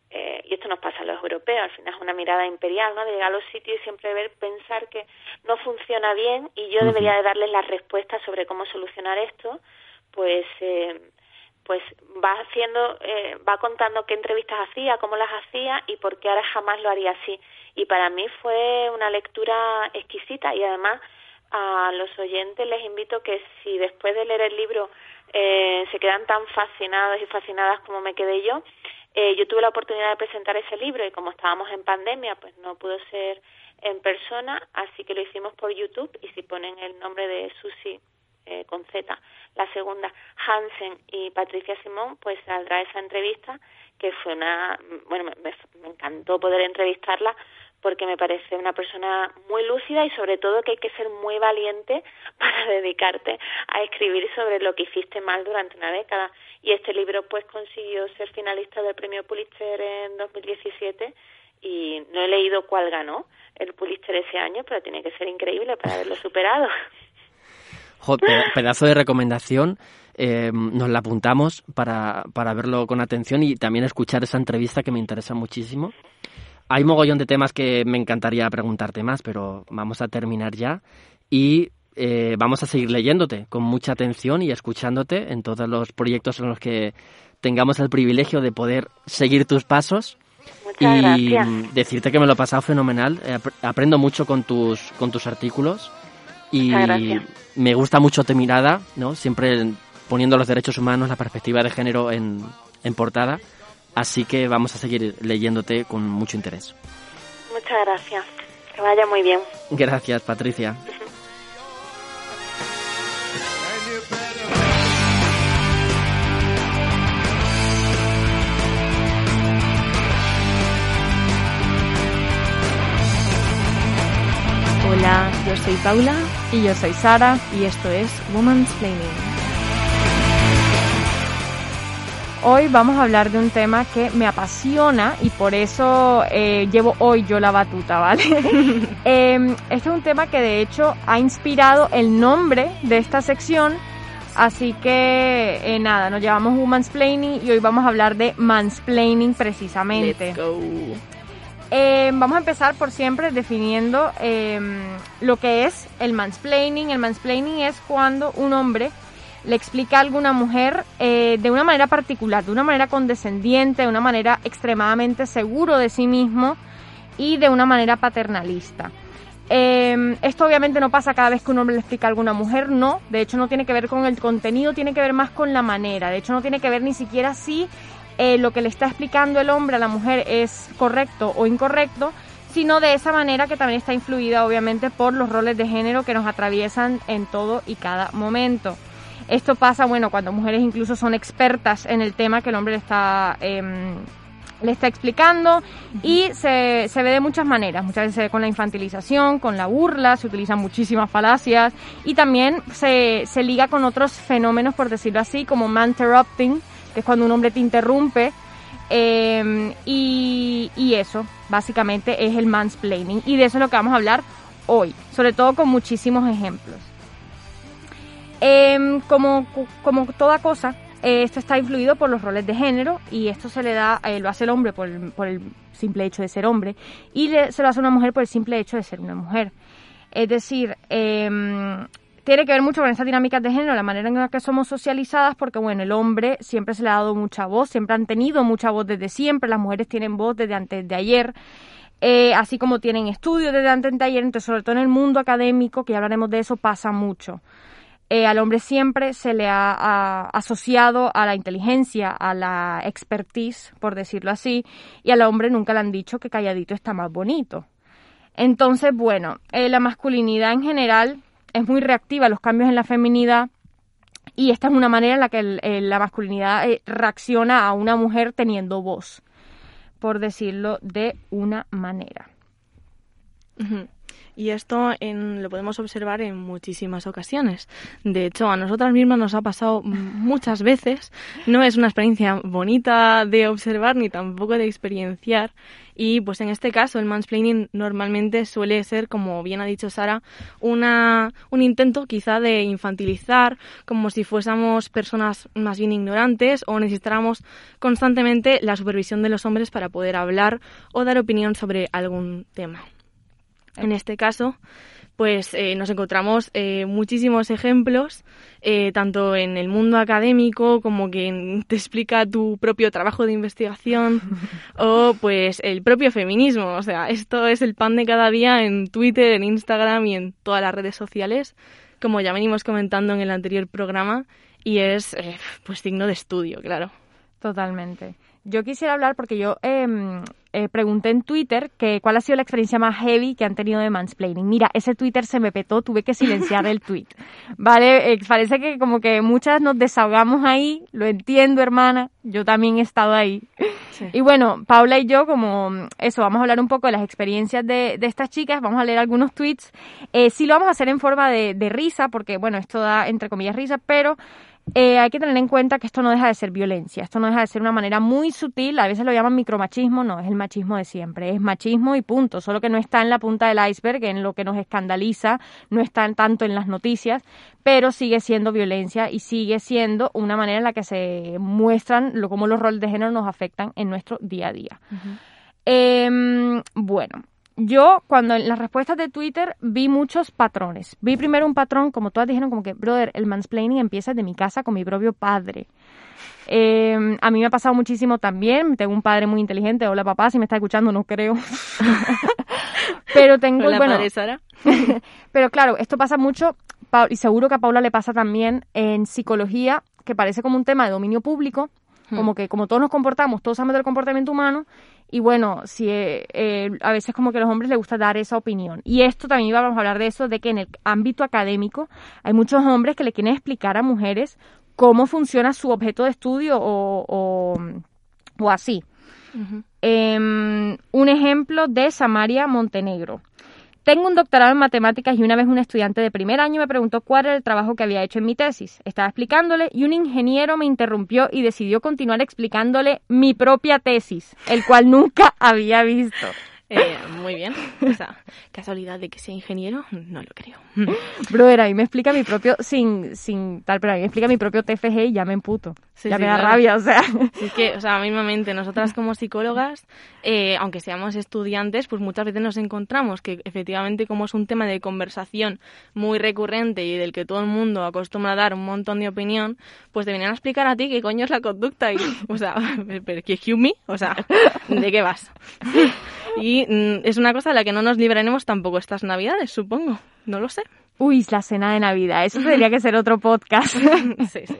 [SPEAKER 2] eh, y esto nos pasa a los europeos, al final es una mirada imperial, ¿no? De llegar a los sitios y siempre ver, pensar que no funciona bien y yo debería de darles las respuestas sobre cómo solucionar esto, pues eh, pues va haciendo, eh, va contando qué entrevistas hacía, cómo las hacía y por qué ahora jamás lo haría así. Y para mí fue una lectura exquisita y además a los oyentes les invito que si después de leer el libro eh, se quedan tan fascinados y fascinadas como me quedé yo, eh, yo tuve la oportunidad de presentar ese libro y como estábamos en pandemia, pues no pudo ser en persona, así que lo hicimos por YouTube y si ponen el nombre de Susi eh, con Z, la segunda Hansen y Patricia Simón, pues saldrá esa entrevista que fue una, bueno, me, encantó poder entrevistarla porque me parece una persona muy lúcida y sobre todo que hay que ser muy valiente para dedicarte a escribir sobre lo que hiciste mal durante una década. Y este libro pues consiguió ser finalista del premio Pulitzer en 2017 y no he leído cuál ganó el Pulitzer ese año, pero tiene que ser increíble para haberlo superado.
[SPEAKER 1] pedazo de recomendación. Eh, nos la apuntamos para, para verlo con atención y también escuchar esa entrevista que me interesa muchísimo. Hay mogollón de temas que me encantaría preguntarte más, pero vamos a terminar ya y eh, vamos a seguir leyéndote con mucha atención y escuchándote en todos los proyectos en los que tengamos el privilegio de poder seguir tus pasos. y decirte que me lo he pasado fenomenal. Aprendo mucho con tus, con tus artículos y me gusta mucho tu mirada, ¿no? Siempre poniendo los derechos humanos, la perspectiva de género en, en portada. Así que vamos a seguir leyéndote con mucho interés.
[SPEAKER 2] Muchas gracias. Que vaya muy bien.
[SPEAKER 1] Gracias, Patricia.
[SPEAKER 3] Hola, yo soy Paula
[SPEAKER 4] y yo soy Sara y esto es Woman's Planning. Hoy vamos a hablar de un tema que me apasiona y por eso eh, llevo hoy yo la batuta, ¿vale? eh, este es un tema que de hecho ha inspirado el nombre de esta sección, así que eh, nada, nos llamamos Woman's Planning y hoy vamos a hablar de mansplaining precisamente.
[SPEAKER 3] Let's go.
[SPEAKER 4] Eh, vamos a empezar por siempre definiendo lo que es el mansplaining. El mansplaining es cuando un hombre le explica a alguna mujer eh, de una manera particular, de una manera condescendiente, de una manera extremadamente seguro de sí mismo y de una manera paternalista. Em, esto obviamente no pasa cada vez que un hombre le explica a alguna mujer, no. De hecho, no tiene que ver con el contenido, tiene que ver más con la manera. De hecho, no tiene que ver ni siquiera si eh, lo que le está explicando el hombre a la mujer es correcto o incorrecto, sino de esa manera que también está influida obviamente por los roles de género que nos atraviesan en todo y cada momento. Esto pasa, bueno, cuando mujeres incluso son expertas en el tema que el hombre le está, em, le está explicando y se, se ve de muchas maneras. Muchas veces se ve con la infantilización, con la burla, se utilizan muchísimas falacias y también se, se liga con otros fenómenos, por decirlo así, como man-interrupting, es cuando un hombre te interrumpe. Em, y, eso, básicamente, es el mansplaining. Y de eso es lo que vamos a hablar hoy, sobre todo con muchísimos ejemplos. Eh, como, como toda cosa, eh, esto está influido por los roles de género y esto se le da, eh, lo hace el hombre por el, por el, simple hecho de ser hombre y se lo hace una mujer por el simple hecho de ser una mujer. Es decir, em, tiene que ver mucho con estas dinámicas de género, la manera en la que somos socializadas, porque bueno, el hombre siempre se le ha dado mucha voz, siempre han tenido mucha voz desde siempre, las mujeres tienen voz desde antes de ayer. Eh, así como tienen estudios desde antes de ayer, entonces sobre todo en el mundo académico, que ya hablaremos de eso, pasa mucho. Eh, al hombre siempre se le ha, asociado a la inteligencia, a la expertise, por decirlo así, y al hombre nunca le han dicho que calladito está más bonito. Entonces, bueno, eh, la masculinidad en general es muy reactiva a los cambios en la feminidad y esta es una manera en la que la masculinidad eh, reacciona a una mujer teniendo voz, por decirlo de una manera.
[SPEAKER 3] Y esto lo podemos observar en muchísimas ocasiones. De hecho, a nosotras mismas nos ha pasado muchas veces. No es una experiencia bonita de observar ni tampoco de experienciar. Y pues en este caso el mansplaining normalmente suele ser, como bien ha dicho Sara, una, un intento quizá de infantilizar, como si fuésemos personas más bien ignorantes o necesitáramos constantemente la supervisión de los hombres para poder hablar o dar opinión sobre algún tema. En este caso, pues eh, nos encontramos eh, muchísimos ejemplos, eh, tanto en el mundo académico como que te explica tu propio trabajo de investigación o pues el propio feminismo. O sea, esto es el pan de cada día en Twitter, en Instagram y en todas las redes sociales, como ya venimos comentando en el anterior programa, y es pues digno de estudio, claro.
[SPEAKER 4] Totalmente. yo quisiera hablar porque yo em, eh, pregunté en Twitter que cuál ha sido la experiencia más heavy que han tenido de mansplaining. Mira, ese Twitter se me petó, tuve que silenciar el tweet. Vale, eh, parece que como que muchas nos desahogamos ahí, lo entiendo, hermana, yo también he estado ahí. Y bueno, Paula y yo, como eso, vamos a hablar un poco de las experiencias de, de estas chicas, vamos a leer algunos tweets. Eh, sí lo vamos a hacer en forma de, de risa, porque bueno, esto da entre comillas risa, pero eh, hay que tener en cuenta que esto no deja de ser violencia, esto no deja de ser una manera muy sutil, a veces lo llaman micromachismo, no, es el machismo de siempre, es machismo y punto, solo que no está en la punta del iceberg, en lo que nos escandaliza, no está tanto en las noticias, pero sigue siendo violencia y sigue siendo una manera en la que se muestran lo, cómo los roles de género nos afectan en nuestro día a día. Em, bueno, yo cuando en las respuestas de Twitter vi muchos patrones. Vi primero un patrón, como todas dijeron, como que, brother, el mansplaining empieza de mi casa con mi propio padre. Eh, a mí me ha pasado muchísimo también. Tengo un padre muy inteligente. Hola papá, si me está escuchando, no creo. pero tengo,
[SPEAKER 3] Hola,
[SPEAKER 4] bueno,
[SPEAKER 3] padre Sara.
[SPEAKER 4] pero claro, esto pasa mucho, y seguro que a Paula le pasa también en psicología, que parece como un tema de dominio público, como que como todos nos comportamos, todos sabemos del comportamiento humano, y bueno, si eh, eh, a veces como que a los hombres les gusta dar esa opinión. Y esto también vamos a hablar de eso, de que en el ámbito académico hay muchos hombres que le quieren explicar a mujeres cómo funciona su objeto de estudio o, o, o así. Em, un ejemplo de Samaria Montenegro. Tengo un doctorado en matemáticas y una vez un estudiante de primer año me preguntó cuál era el trabajo que había hecho en mi tesis. Estaba explicándole y un ingeniero me interrumpió y decidió continuar explicándole mi propia tesis, el cual nunca había visto.
[SPEAKER 3] Eh, muy bien. O sea, casualidad de que sea ingeniero, no lo creo.
[SPEAKER 4] Brother, ahí me explica mi propio, sin, sin tal, pero ahí me explica mi propio TFG y ya me emputo.
[SPEAKER 3] Sí,
[SPEAKER 4] ya
[SPEAKER 3] sí,
[SPEAKER 4] me da
[SPEAKER 3] claro.
[SPEAKER 4] rabia, o sea.
[SPEAKER 3] Sí, es que, o sea, mismamente, nosotras como psicólogas, eh, aunque seamos estudiantes, pues muchas veces nos encontramos que efectivamente como es un tema de conversación muy recurrente y del que todo el mundo acostumbra a dar un montón de opinión, pues te venían a explicar a ti qué coño es la conducta y, o sea, pero excuse me, o sea, ¿de qué vas? Y mm, es una cosa de la que no nos libraremos tampoco estas navidades, supongo. No lo sé.
[SPEAKER 4] Uy, la cena de Navidad, eso tendría que ser otro podcast.
[SPEAKER 3] Sí, sí.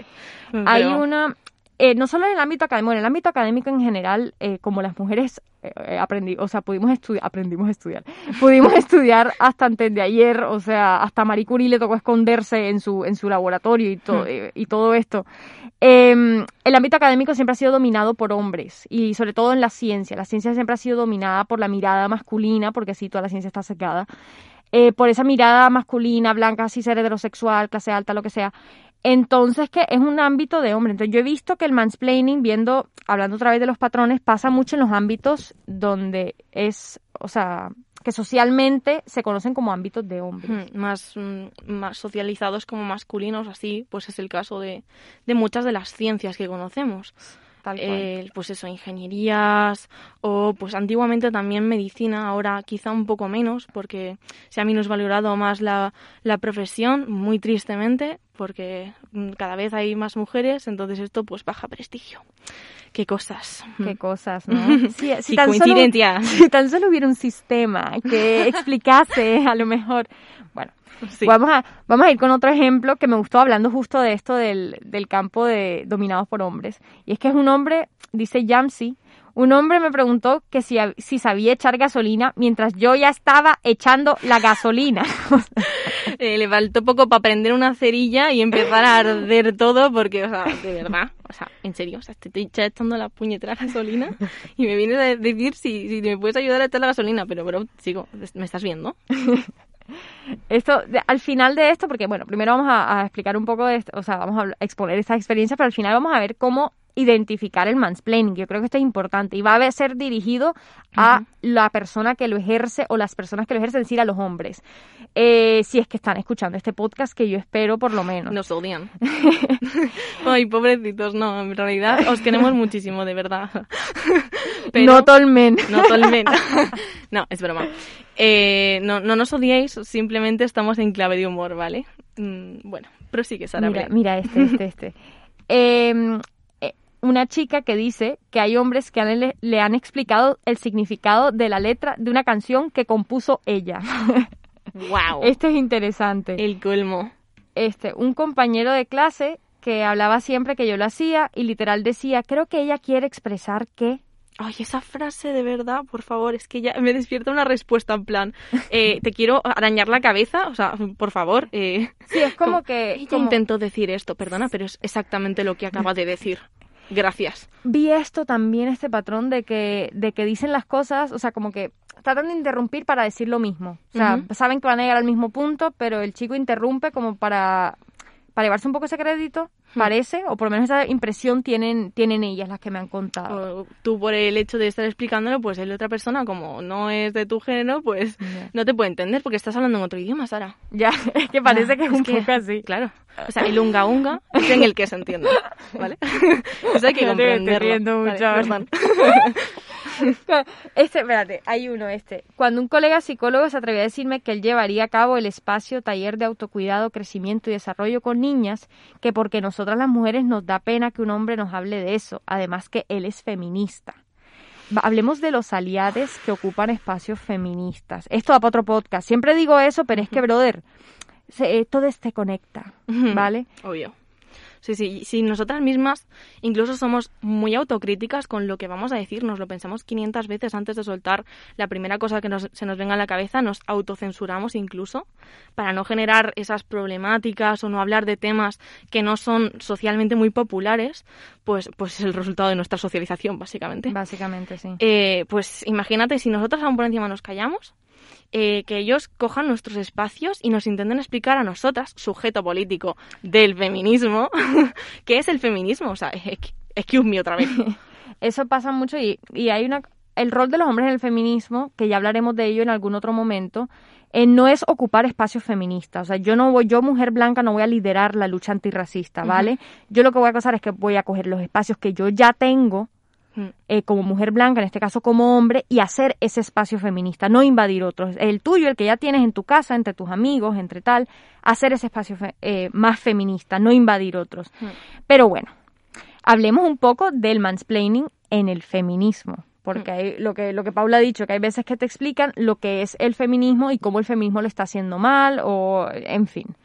[SPEAKER 4] Hay
[SPEAKER 3] Pero-
[SPEAKER 4] una, eh, no solo en el ámbito académico, en el ámbito académico en general, eh, como las mujeres eh, aprendí, o sea, pudimos estudiar, aprendimos a estudiar, pudimos estudiar hasta antes de ayer, o sea, hasta Marie Curie le tocó esconderse en su, en su laboratorio y, to- eh, y todo esto. Eh, el ámbito académico siempre ha sido dominado por hombres y sobre todo en la ciencia. La ciencia siempre ha sido dominada por la mirada masculina, porque sí, toda la ciencia está secada. eh, por esa mirada masculina, blanca, cis, heterosexual, clase alta, lo que sea. Entonces, que es un ámbito de hombre. Entonces, yo he visto que el mansplaining, viendo, hablando otra vez de los patrones, pasa mucho en los ámbitos donde es, o sea, que socialmente se conocen como ámbitos de hombres.
[SPEAKER 3] Mm, más, mm, más socializados como masculinos, así, pues es el caso de muchas de las ciencias que conocemos.
[SPEAKER 4] Tal cual.
[SPEAKER 3] Eh, pues eso, ingenierías o pues antiguamente también medicina, ahora quizá un poco menos porque se ha minusvalorado más la, la profesión, muy tristemente, porque mm, cada vez hay más mujeres, entonces esto pues baja prestigio. Qué cosas.
[SPEAKER 4] Qué cosas, ¿no? Sí,
[SPEAKER 3] Sí,
[SPEAKER 4] tan solo-
[SPEAKER 3] coincidencia.
[SPEAKER 4] si tan solo hubiera un sistema que explicase a lo mejor. Bueno,
[SPEAKER 3] Sí.
[SPEAKER 4] vamos, a, vamos a ir con otro ejemplo que me gustó hablando justo de esto del, del campo de dominados por hombres. Y es que es un hombre, dice Yamsi, un hombre me preguntó que si, si sabía echar gasolina mientras yo ya estaba echando la gasolina.
[SPEAKER 3] Eh, le faltó poco para prender una cerilla y empezar a arder todo porque, o sea, de verdad, o sea, en serio, o sea, te estoy echando la puñetera gasolina y me vienes a decir si, si me puedes ayudar a echar la gasolina, pero, bro, sigo, ¿me estás viendo?
[SPEAKER 4] Esto, al final de esto, porque bueno, primero vamos a, a explicar un poco de esto, o sea, vamos a exponer esta experiencia, pero al final vamos a ver cómo identificar el mansplaining. Yo creo que esto es importante y va a ser dirigido a la persona que lo ejerce o las personas que lo ejercen, es decir, a los hombres. Eh, si es que están escuchando este podcast, que yo espero por lo menos.
[SPEAKER 3] Nos odian. Ay, pobrecitos, no, en realidad os queremos muchísimo, de verdad. Pero-
[SPEAKER 4] No all men.
[SPEAKER 3] No, totalmente. no, es broma. Eh, no, no nos odiéis, simplemente estamos en clave de humor, ¿vale? Mm, bueno, prosigue, Sara.
[SPEAKER 4] Mira,
[SPEAKER 3] Brea.
[SPEAKER 4] mira este, este, este. Eh, eh, una chica que dice que hay hombres que han- le, le han explicado el significado de la letra de una canción que compuso ella.
[SPEAKER 3] ¡Wow!
[SPEAKER 4] Este es interesante.
[SPEAKER 3] El colmo.
[SPEAKER 4] Este, un compañero de clase que hablaba siempre que yo lo hacía y literal decía, creo que ella quiere expresar que...
[SPEAKER 3] Ay, esa frase de verdad, por favor, es que ya me despierta una respuesta en plan, eh, te quiero arañar la cabeza, o sea, por favor. Eh,
[SPEAKER 4] sí, es como, que...
[SPEAKER 3] Ella intentó decir esto, perdona, pero es exactamente lo que acaba de decir. Gracias.
[SPEAKER 4] Vi esto también, este patrón de que, de que dicen las cosas, o sea, como que tratan de interrumpir para decir lo mismo. O sea, saben que van a llegar al mismo punto, pero el chico interrumpe como para, para llevarse un poco ese crédito, hmm. parece, o por lo menos esa impresión tienen, tienen ellas las que me han contado.
[SPEAKER 3] tú por el hecho de estar explicándolo, pues el otra persona, como no es de tu género, pues no te puede entender porque estás hablando en otro idioma, Sara.
[SPEAKER 4] Ya, es que parece que es, un poco así.
[SPEAKER 3] Claro. O sea, el unga unga es en el que se entiende, ¿vale? Eso hay que comprenderlo.
[SPEAKER 4] Mucho, este, espérate, hay uno este. Cuando un colega psicólogo se atrevió a decirme que él llevaría a cabo el espacio taller de autocuidado, crecimiento y desarrollo con niñas, que porque nosotras las mujeres nos da pena que un hombre nos hable de eso, además que él es feminista. Hablemos de los aliados que ocupan espacios feministas. Esto va para otro podcast. Siempre digo eso, pero es que, brother, se, todo este conecta, ¿vale?
[SPEAKER 3] Obvio. Sí, sí, sí, nosotras mismas incluso somos muy autocríticas con lo que vamos a decir, nos lo pensamos 500 veces antes de soltar la primera cosa que se nos venga a la cabeza, nos autocensuramos incluso para no generar esas problemáticas o no hablar de temas que no son socialmente muy populares, pues, pues es el resultado de nuestra socialización, básicamente.
[SPEAKER 4] Básicamente, sí.
[SPEAKER 3] Eh, pues imagínate, si nosotras aún por encima nos callamos, eh, que ellos cojan nuestros espacios y nos intenten explicar a nosotras, sujeto político del feminismo, qué es el feminismo. O sea, excuse me otra vez.
[SPEAKER 4] Eso pasa mucho y, y hay una... El rol de los hombres en el feminismo, que ya hablaremos de ello en algún otro momento, eh, no es ocupar espacios feministas. O sea, yo no voy, yo mujer blanca no voy a liderar la lucha antirracista, ¿vale? Yo lo que voy a hacer es que voy a coger los espacios que yo ya tengo eh, como mujer blanca, en este caso como hombre, y hacer ese espacio feminista, no invadir otros. El tuyo, el que ya tienes en tu casa, entre tus amigos, entre tal, hacer ese espacio eh, más feminista, no invadir otros. Pero bueno, hablemos un poco del mansplaining en el feminismo. Porque hay lo que, lo que Paula ha dicho, que hay veces que te explican lo que es el feminismo y cómo el feminismo lo está haciendo mal, o en fin.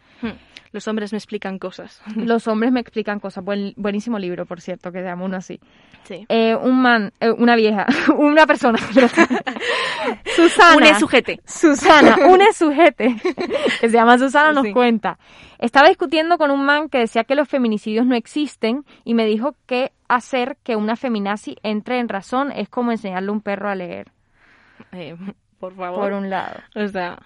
[SPEAKER 3] Los hombres me explican cosas.
[SPEAKER 4] Los hombres me explican cosas. buenísimo libro, por cierto, que se llama uno así.
[SPEAKER 3] Sí.
[SPEAKER 4] Eh, un man, eh, una vieja, una persona. Susana.
[SPEAKER 3] Un sujete.
[SPEAKER 4] Susana, un sujete, que se llama Susana, nos cuenta. Estaba discutiendo con un man que decía que los feminicidios no existen y me dijo que hacer que una feminazi entre en razón es como enseñarle a un perro a leer.
[SPEAKER 3] Eh, por favor.
[SPEAKER 4] Por un lado.
[SPEAKER 3] O sea,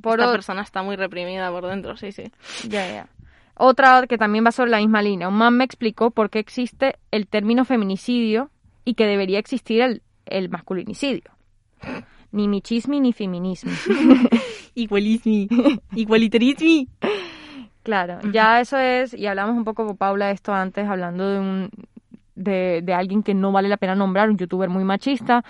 [SPEAKER 3] por Esta persona está muy reprimida por dentro, sí, sí.
[SPEAKER 4] Ya, ya. Otra que también va sobre la misma línea. Un man me explicó por qué existe el término feminicidio y que debería existir el, el masculinicidio. Ni michismi ni feminismo.
[SPEAKER 3] Igualismi. Igualitarismi.
[SPEAKER 4] Claro, ya eso es, y hablamos un poco con Paula de esto antes, hablando de un, de, de, alguien que no vale la pena nombrar, un youtuber muy machista,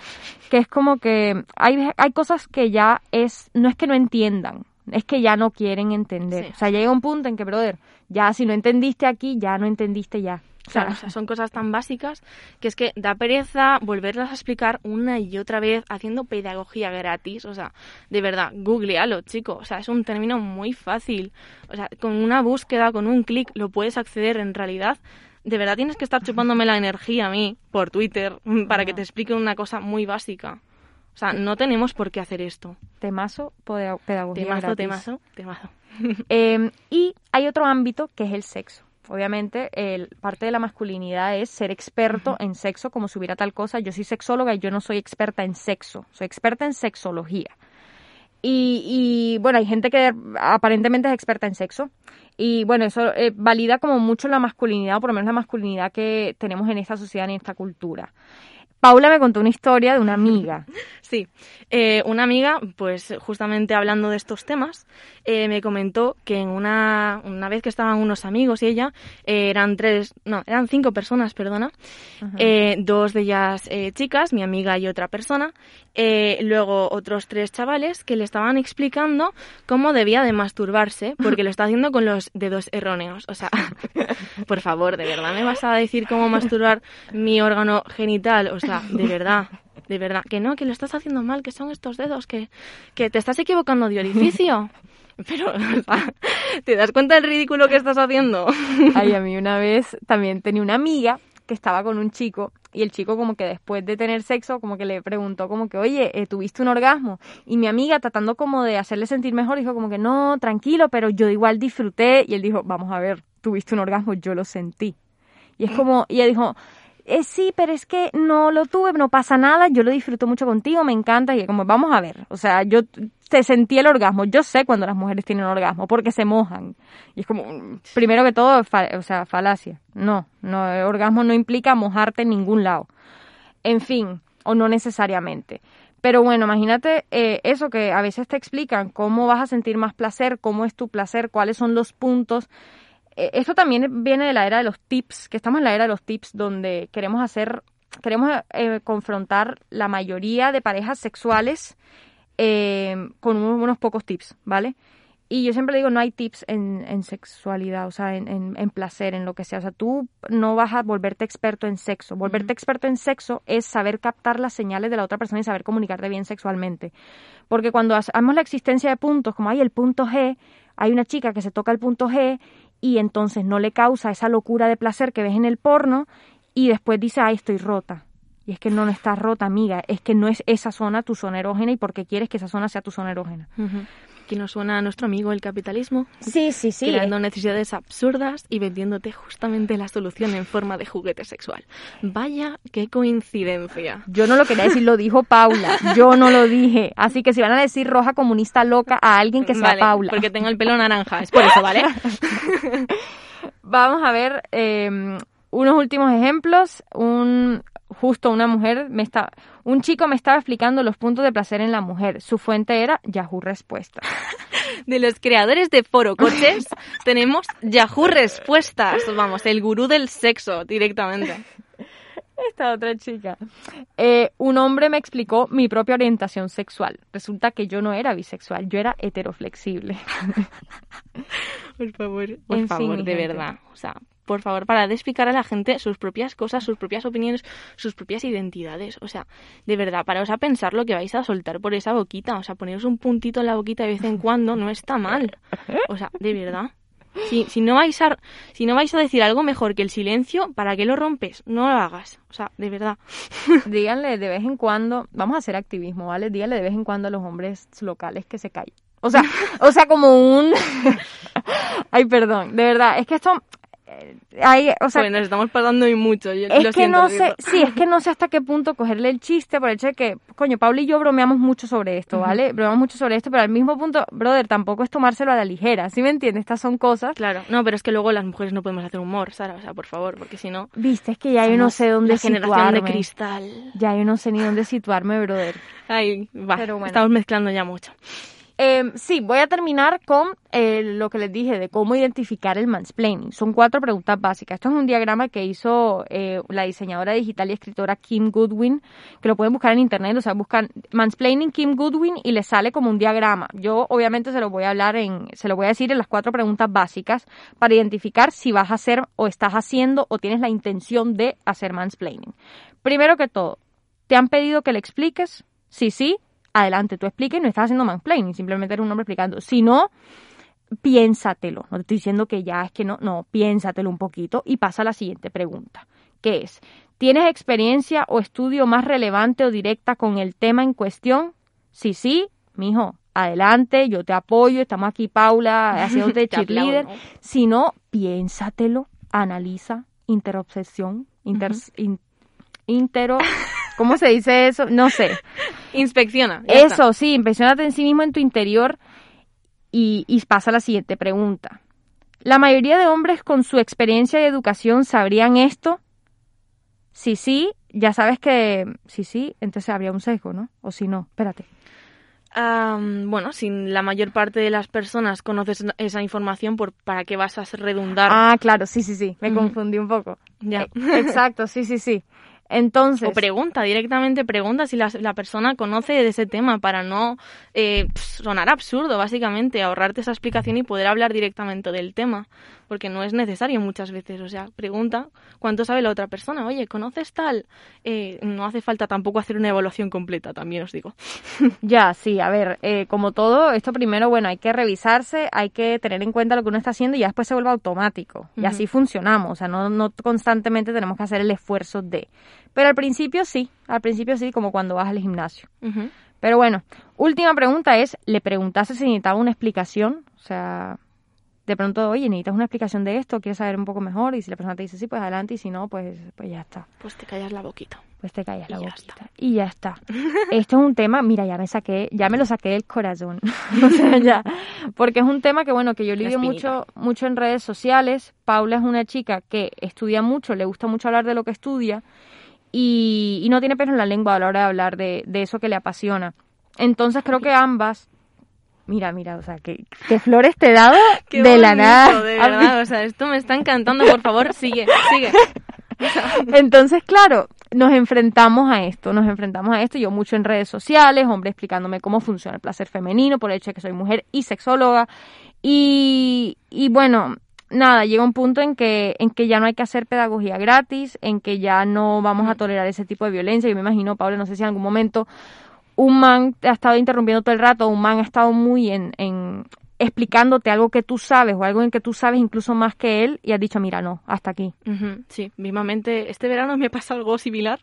[SPEAKER 4] que es como que hay, hay cosas que ya es, no es que no entiendan, es que ya no quieren entender. O sea, llega un punto en que, brother, ya si no entendiste aquí, ya no entendiste ya.
[SPEAKER 3] O sea, son cosas tan básicas que es que da pereza volverlas a explicar una y otra vez haciendo pedagogía gratis. O sea, de verdad, googlealo, chicos. O sea, es un término muy fácil. O sea, con una búsqueda, con un clic, lo puedes acceder en realidad de verdad tienes que estar chupándome la energía a mí por Twitter para que te explique una cosa muy básica. O sea, no tenemos por qué hacer esto.
[SPEAKER 4] Temazo, pedagogía
[SPEAKER 3] Temazo, temazo, temazo.
[SPEAKER 4] Em, y hay otro ámbito que es el sexo. Obviamente, el, parte de la masculinidad es ser experto en sexo, como si hubiera tal cosa. Yo soy sexóloga y yo no soy experta en sexo, soy experta en sexología. Y, y bueno, hay gente que aparentemente es experta en sexo. Y bueno, eso eh, valida como mucho la masculinidad, o por lo menos la masculinidad que tenemos en esta sociedad, en esta cultura. Paula me contó una historia de una amiga.
[SPEAKER 3] Sí, eh, una amiga, pues justamente hablando de estos temas, eh, me comentó que en una, una vez que estaban unos amigos y ella, eh, eran tres, no, eran cinco personas, perdona, dos de ellas chicas, mi amiga y otra persona, luego otros tres chavales que le estaban explicando cómo debía de masturbarse, porque lo está haciendo con los dedos erróneos. O sea, por favor, ¿de verdad me vas a decir cómo masturbar mi órgano genital? O sea, de verdad de verdad, que no, que lo estás haciendo mal, que son estos dedos, que, que te estás equivocando de orificio. Pero, o sea, ¿te das cuenta del ridículo que estás haciendo?
[SPEAKER 4] Ay, a mí una vez también tenía una amiga que estaba con un chico y el chico como que después de tener sexo como que le preguntó como que, oye, eh, ¿tuviste un orgasmo? Y mi amiga tratando como de hacerle sentir mejor dijo como que no, tranquilo, pero yo igual disfruté y él dijo, vamos a ver, tuviste un orgasmo, yo lo sentí. Y es como, y ella dijo, eh, sí, pero es que no lo tuve, no pasa nada, yo lo disfruto mucho contigo, me encanta, y como, vamos a ver, o sea, yo te sentí el orgasmo, yo sé cuando las mujeres tienen orgasmo, porque se mojan, y es como, primero que todo, o sea, falacia, no, no, el orgasmo no implica mojarte en ningún lado, en fin, o no necesariamente. Pero bueno, imagínate eh, eso que a veces te explican, cómo vas a sentir más placer, cómo es tu placer, cuáles son los puntos esto también viene de la era de los tips, que estamos en la era de los tips donde queremos hacer, queremos eh, confrontar la mayoría de parejas sexuales eh, con unos, pocos tips, ¿vale? Y yo siempre digo, no hay tips en, sexualidad, o sea, en, placer, en lo que sea. O sea, tú no vas a volverte experto en sexo. Volverte experto en sexo es saber captar las señales de la otra persona y saber comunicarte bien sexualmente. Porque cuando hacemos la existencia de puntos, como hay el punto G, hay una chica que se toca el punto G y entonces no le causa esa locura de placer que ves en el porno y después dice, ay, estoy rota. Y es que no, no estás rota, amiga, es que no es esa zona tu zona erógena y porque quieres que esa zona sea tu zona erógena.
[SPEAKER 3] Aquí nos suena a nuestro amigo el capitalismo.
[SPEAKER 4] Sí, sí, sí.
[SPEAKER 3] Creando necesidades absurdas y vendiéndote justamente la solución en forma de juguete sexual. Vaya, qué coincidencia.
[SPEAKER 4] Yo no lo quería decir, lo dijo Paula. Yo no lo dije. Así que si van a decir roja comunista loca a alguien que sea Paula.
[SPEAKER 3] Porque tenga el pelo naranja, es por eso, ¿vale?
[SPEAKER 4] Vamos a ver eh, unos últimos ejemplos. Un, justo una mujer me está, un chico me estaba explicando los puntos de placer en la mujer. Su fuente era Yahoo Respuestas.
[SPEAKER 3] De los creadores de Foro Coches tenemos Yahoo Respuestas, vamos, el gurú del sexo directamente.
[SPEAKER 4] Esta otra chica. Eh, un hombre me explicó mi propia orientación sexual. Resulta que yo no era bisexual, yo era heteroflexible.
[SPEAKER 3] por favor, por favor, de verdad. O sea, por favor, para de explicar a la gente sus propias cosas, sus propias opiniones, sus propias identidades. O sea, de verdad, paraos a pensar lo que vais a soltar por esa boquita. O sea, poneros un puntito en la boquita de vez en cuando no está mal. O sea, de verdad. Si, si, no vais a, si no vais a decir algo mejor que el silencio, ¿para qué lo rompes? No lo hagas. O sea, de verdad.
[SPEAKER 4] Díganle de vez en cuando, vamos a hacer activismo, ¿vale? Díganle de vez en cuando a los hombres locales que se callen. O sea, o sea, como un... Ay, perdón, de verdad, es que esto o sea,
[SPEAKER 3] nos estamos pasando y mucho.
[SPEAKER 4] es que no sé, sí, es que no sé hasta qué punto cogerle el chiste por el hecho de que, coño, Pablo y yo bromeamos mucho sobre esto, ¿vale? Bromeamos mucho sobre esto, pero al mismo punto, brother, tampoco es tomárselo a la ligera, ¿sí me entiendes? Estas son cosas.
[SPEAKER 3] Claro, no, pero es que luego las mujeres no podemos hacer humor, Sara, o sea, por favor, porque si no.
[SPEAKER 4] Viste, es que ya yo no sé dónde
[SPEAKER 3] la generación de cristal.
[SPEAKER 4] Ya yo no sé ni dónde situarme, brother.
[SPEAKER 3] Ay, va, estamos mezclando ya mucho.
[SPEAKER 4] Eh, sí, voy a terminar con eh, lo que les dije de cómo identificar el mansplaining. Son cuatro preguntas básicas. Esto es un diagrama que hizo eh, la diseñadora digital y escritora Kim Goodwin, que lo pueden buscar en internet. O sea, buscan mansplaining Kim Goodwin y les sale como un diagrama. Yo, obviamente, se lo voy a hablar en, se lo voy a decir en las cuatro preguntas básicas para identificar si vas a hacer o estás haciendo o tienes la intención de hacer mansplaining. Primero que todo, ¿te han pedido que le expliques? Sí, sí, adelante, tú expliques, no estás haciendo mansplaining, simplemente eres un hombre explicando. Si no, piénsatelo. No te estoy diciendo que ya es que no, no, piénsatelo un poquito y pasa a la siguiente pregunta, que es, ¿tienes experiencia o estudio más relevante o directa con el tema en cuestión? Sí, sí, mijo, adelante, yo te apoyo, estamos aquí, Paula, haciéndote cheerleader. Si no, piénsatelo, analiza, interobsesión, inter, intero, ¿cómo se dice eso? No sé.
[SPEAKER 3] Inspecciona.
[SPEAKER 4] Eso, sí, inspeccionate en sí mismo en tu interior y, y pasa a la siguiente pregunta. ¿La mayoría de hombres con su experiencia y educación sabrían esto? Si sí, ya sabes que sí, sí, entonces habría un sesgo, ¿no? O si no, espérate.
[SPEAKER 3] bueno, si la mayor parte de las personas conoces esa información, ¿por, ¿para qué vas a redundar?
[SPEAKER 4] Ah, claro, sí, sí, sí, me confundí un poco.
[SPEAKER 3] Ya.
[SPEAKER 4] Eh, exacto, sí, sí, sí. Entonces.
[SPEAKER 3] O pregunta, directamente pregunta si la, la persona conoce de ese tema para no eh, sonar absurdo, básicamente, ahorrarte esa explicación y poder hablar directamente del tema, porque no es necesario muchas veces. O sea, pregunta cuánto sabe la otra persona. Oye, ¿conoces tal? Eh, no hace falta tampoco hacer una evaluación completa, también os digo.
[SPEAKER 4] ya, sí, a ver, eh, como todo, esto primero, bueno, hay que revisarse, hay que tener en cuenta lo que uno está haciendo y ya después se vuelve automático. Y así funcionamos, o sea, no, no constantemente tenemos que hacer el esfuerzo de. Pero al principio sí, al principio sí, como cuando vas al gimnasio. Pero bueno, última pregunta es, ¿le preguntaste si necesitaba una explicación? O sea, de pronto, oye, necesitas una explicación de esto, quieres saber un poco mejor, y si la persona te dice sí, pues adelante, y si no, pues, pues ya está.
[SPEAKER 3] Pues te callas la boquita.
[SPEAKER 4] Pues te callas la boquita. Y ya está. Esto es un tema, mira, ya me saqué, ya me lo saqué del corazón. o sea, ya. Porque es un tema que, bueno, que yo lidio mucho, mucho en redes sociales. Paula es una chica que estudia mucho, le gusta mucho hablar de lo que estudia, y, no tiene pelo en la lengua a la hora de hablar de, de eso que le apasiona. Entonces creo que ambas Mira, mira, o sea, qué, flores te he dado de la nada.
[SPEAKER 3] De verdad, o sea, esto me está encantando, por favor, sigue, sigue.
[SPEAKER 4] Entonces, claro, nos enfrentamos a esto, nos enfrentamos a esto, yo mucho en redes sociales, hombre explicándome cómo funciona el placer femenino por el hecho de que soy mujer y sexóloga. Y, y bueno, nada, llega un punto en que, en que ya no hay que hacer pedagogía gratis, en que ya no vamos a tolerar ese tipo de violencia. Yo me imagino, Pablo, no sé si en algún momento un man te ha estado interrumpiendo todo el rato, un man ha estado muy en, en explicándote algo que tú sabes o algo en que tú sabes incluso más que él y has dicho, mira, no, hasta aquí.
[SPEAKER 3] Sí, mismamente, este verano me pasa algo similar.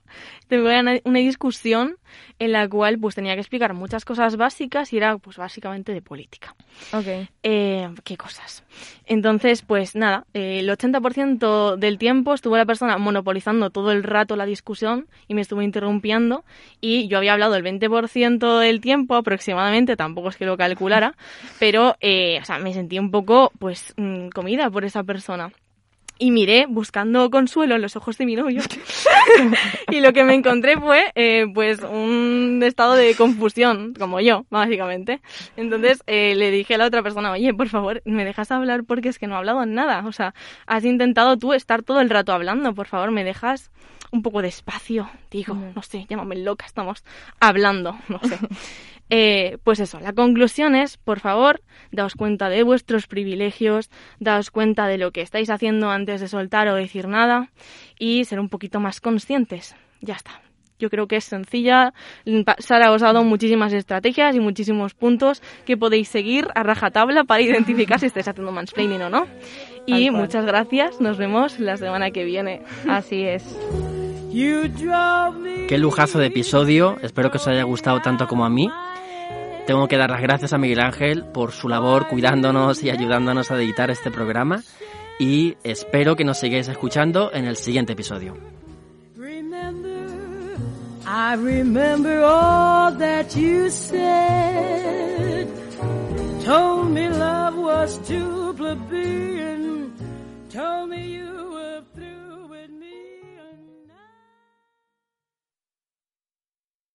[SPEAKER 3] Tuve una discusión en la cual pues tenía que explicar muchas cosas básicas y era pues básicamente de política.
[SPEAKER 4] Ok.
[SPEAKER 3] Eh, ¿Qué cosas? Entonces, pues nada, el 80% del tiempo estuvo la persona monopolizando todo el rato la discusión y me estuvo interrumpiendo y yo había hablado el 20% del tiempo aproximadamente, tampoco es que lo calculara, pero eh, o sea, me sentí un poco pues mm, comida por esa persona y miré buscando consuelo en los ojos de mi novio. Y lo que me encontré fue eh, pues un estado de confusión como yo básicamente. Entonces eh, le dije a la otra persona oye por favor me dejas hablar porque es que no he hablado nada. O sea has intentado tú estar todo el rato hablando. Por favor me dejas un poco de espacio digo no sé llámame loca estamos hablando no sé Eh, pues eso, la conclusión es, por favor, daos cuenta de vuestros privilegios, daos cuenta de lo que estáis haciendo antes de soltar o decir nada y ser un poquito más conscientes. Ya está. Yo creo que es sencilla. Sara os ha dado muchísimas estrategias y muchísimos puntos que podéis seguir a rajatabla para identificar si estáis haciendo mansplaining o no. Y muchas gracias. Nos vemos la semana que viene.
[SPEAKER 4] Así es.
[SPEAKER 1] Qué lujazo de episodio. Espero que os haya gustado tanto como a mí. Tengo que dar las gracias a Miguel Ángel por su labor cuidándonos y ayudándonos a editar este programa y espero que nos sigáis escuchando en el siguiente episodio. I remember all that you said. Told me love was plebeian. Told me you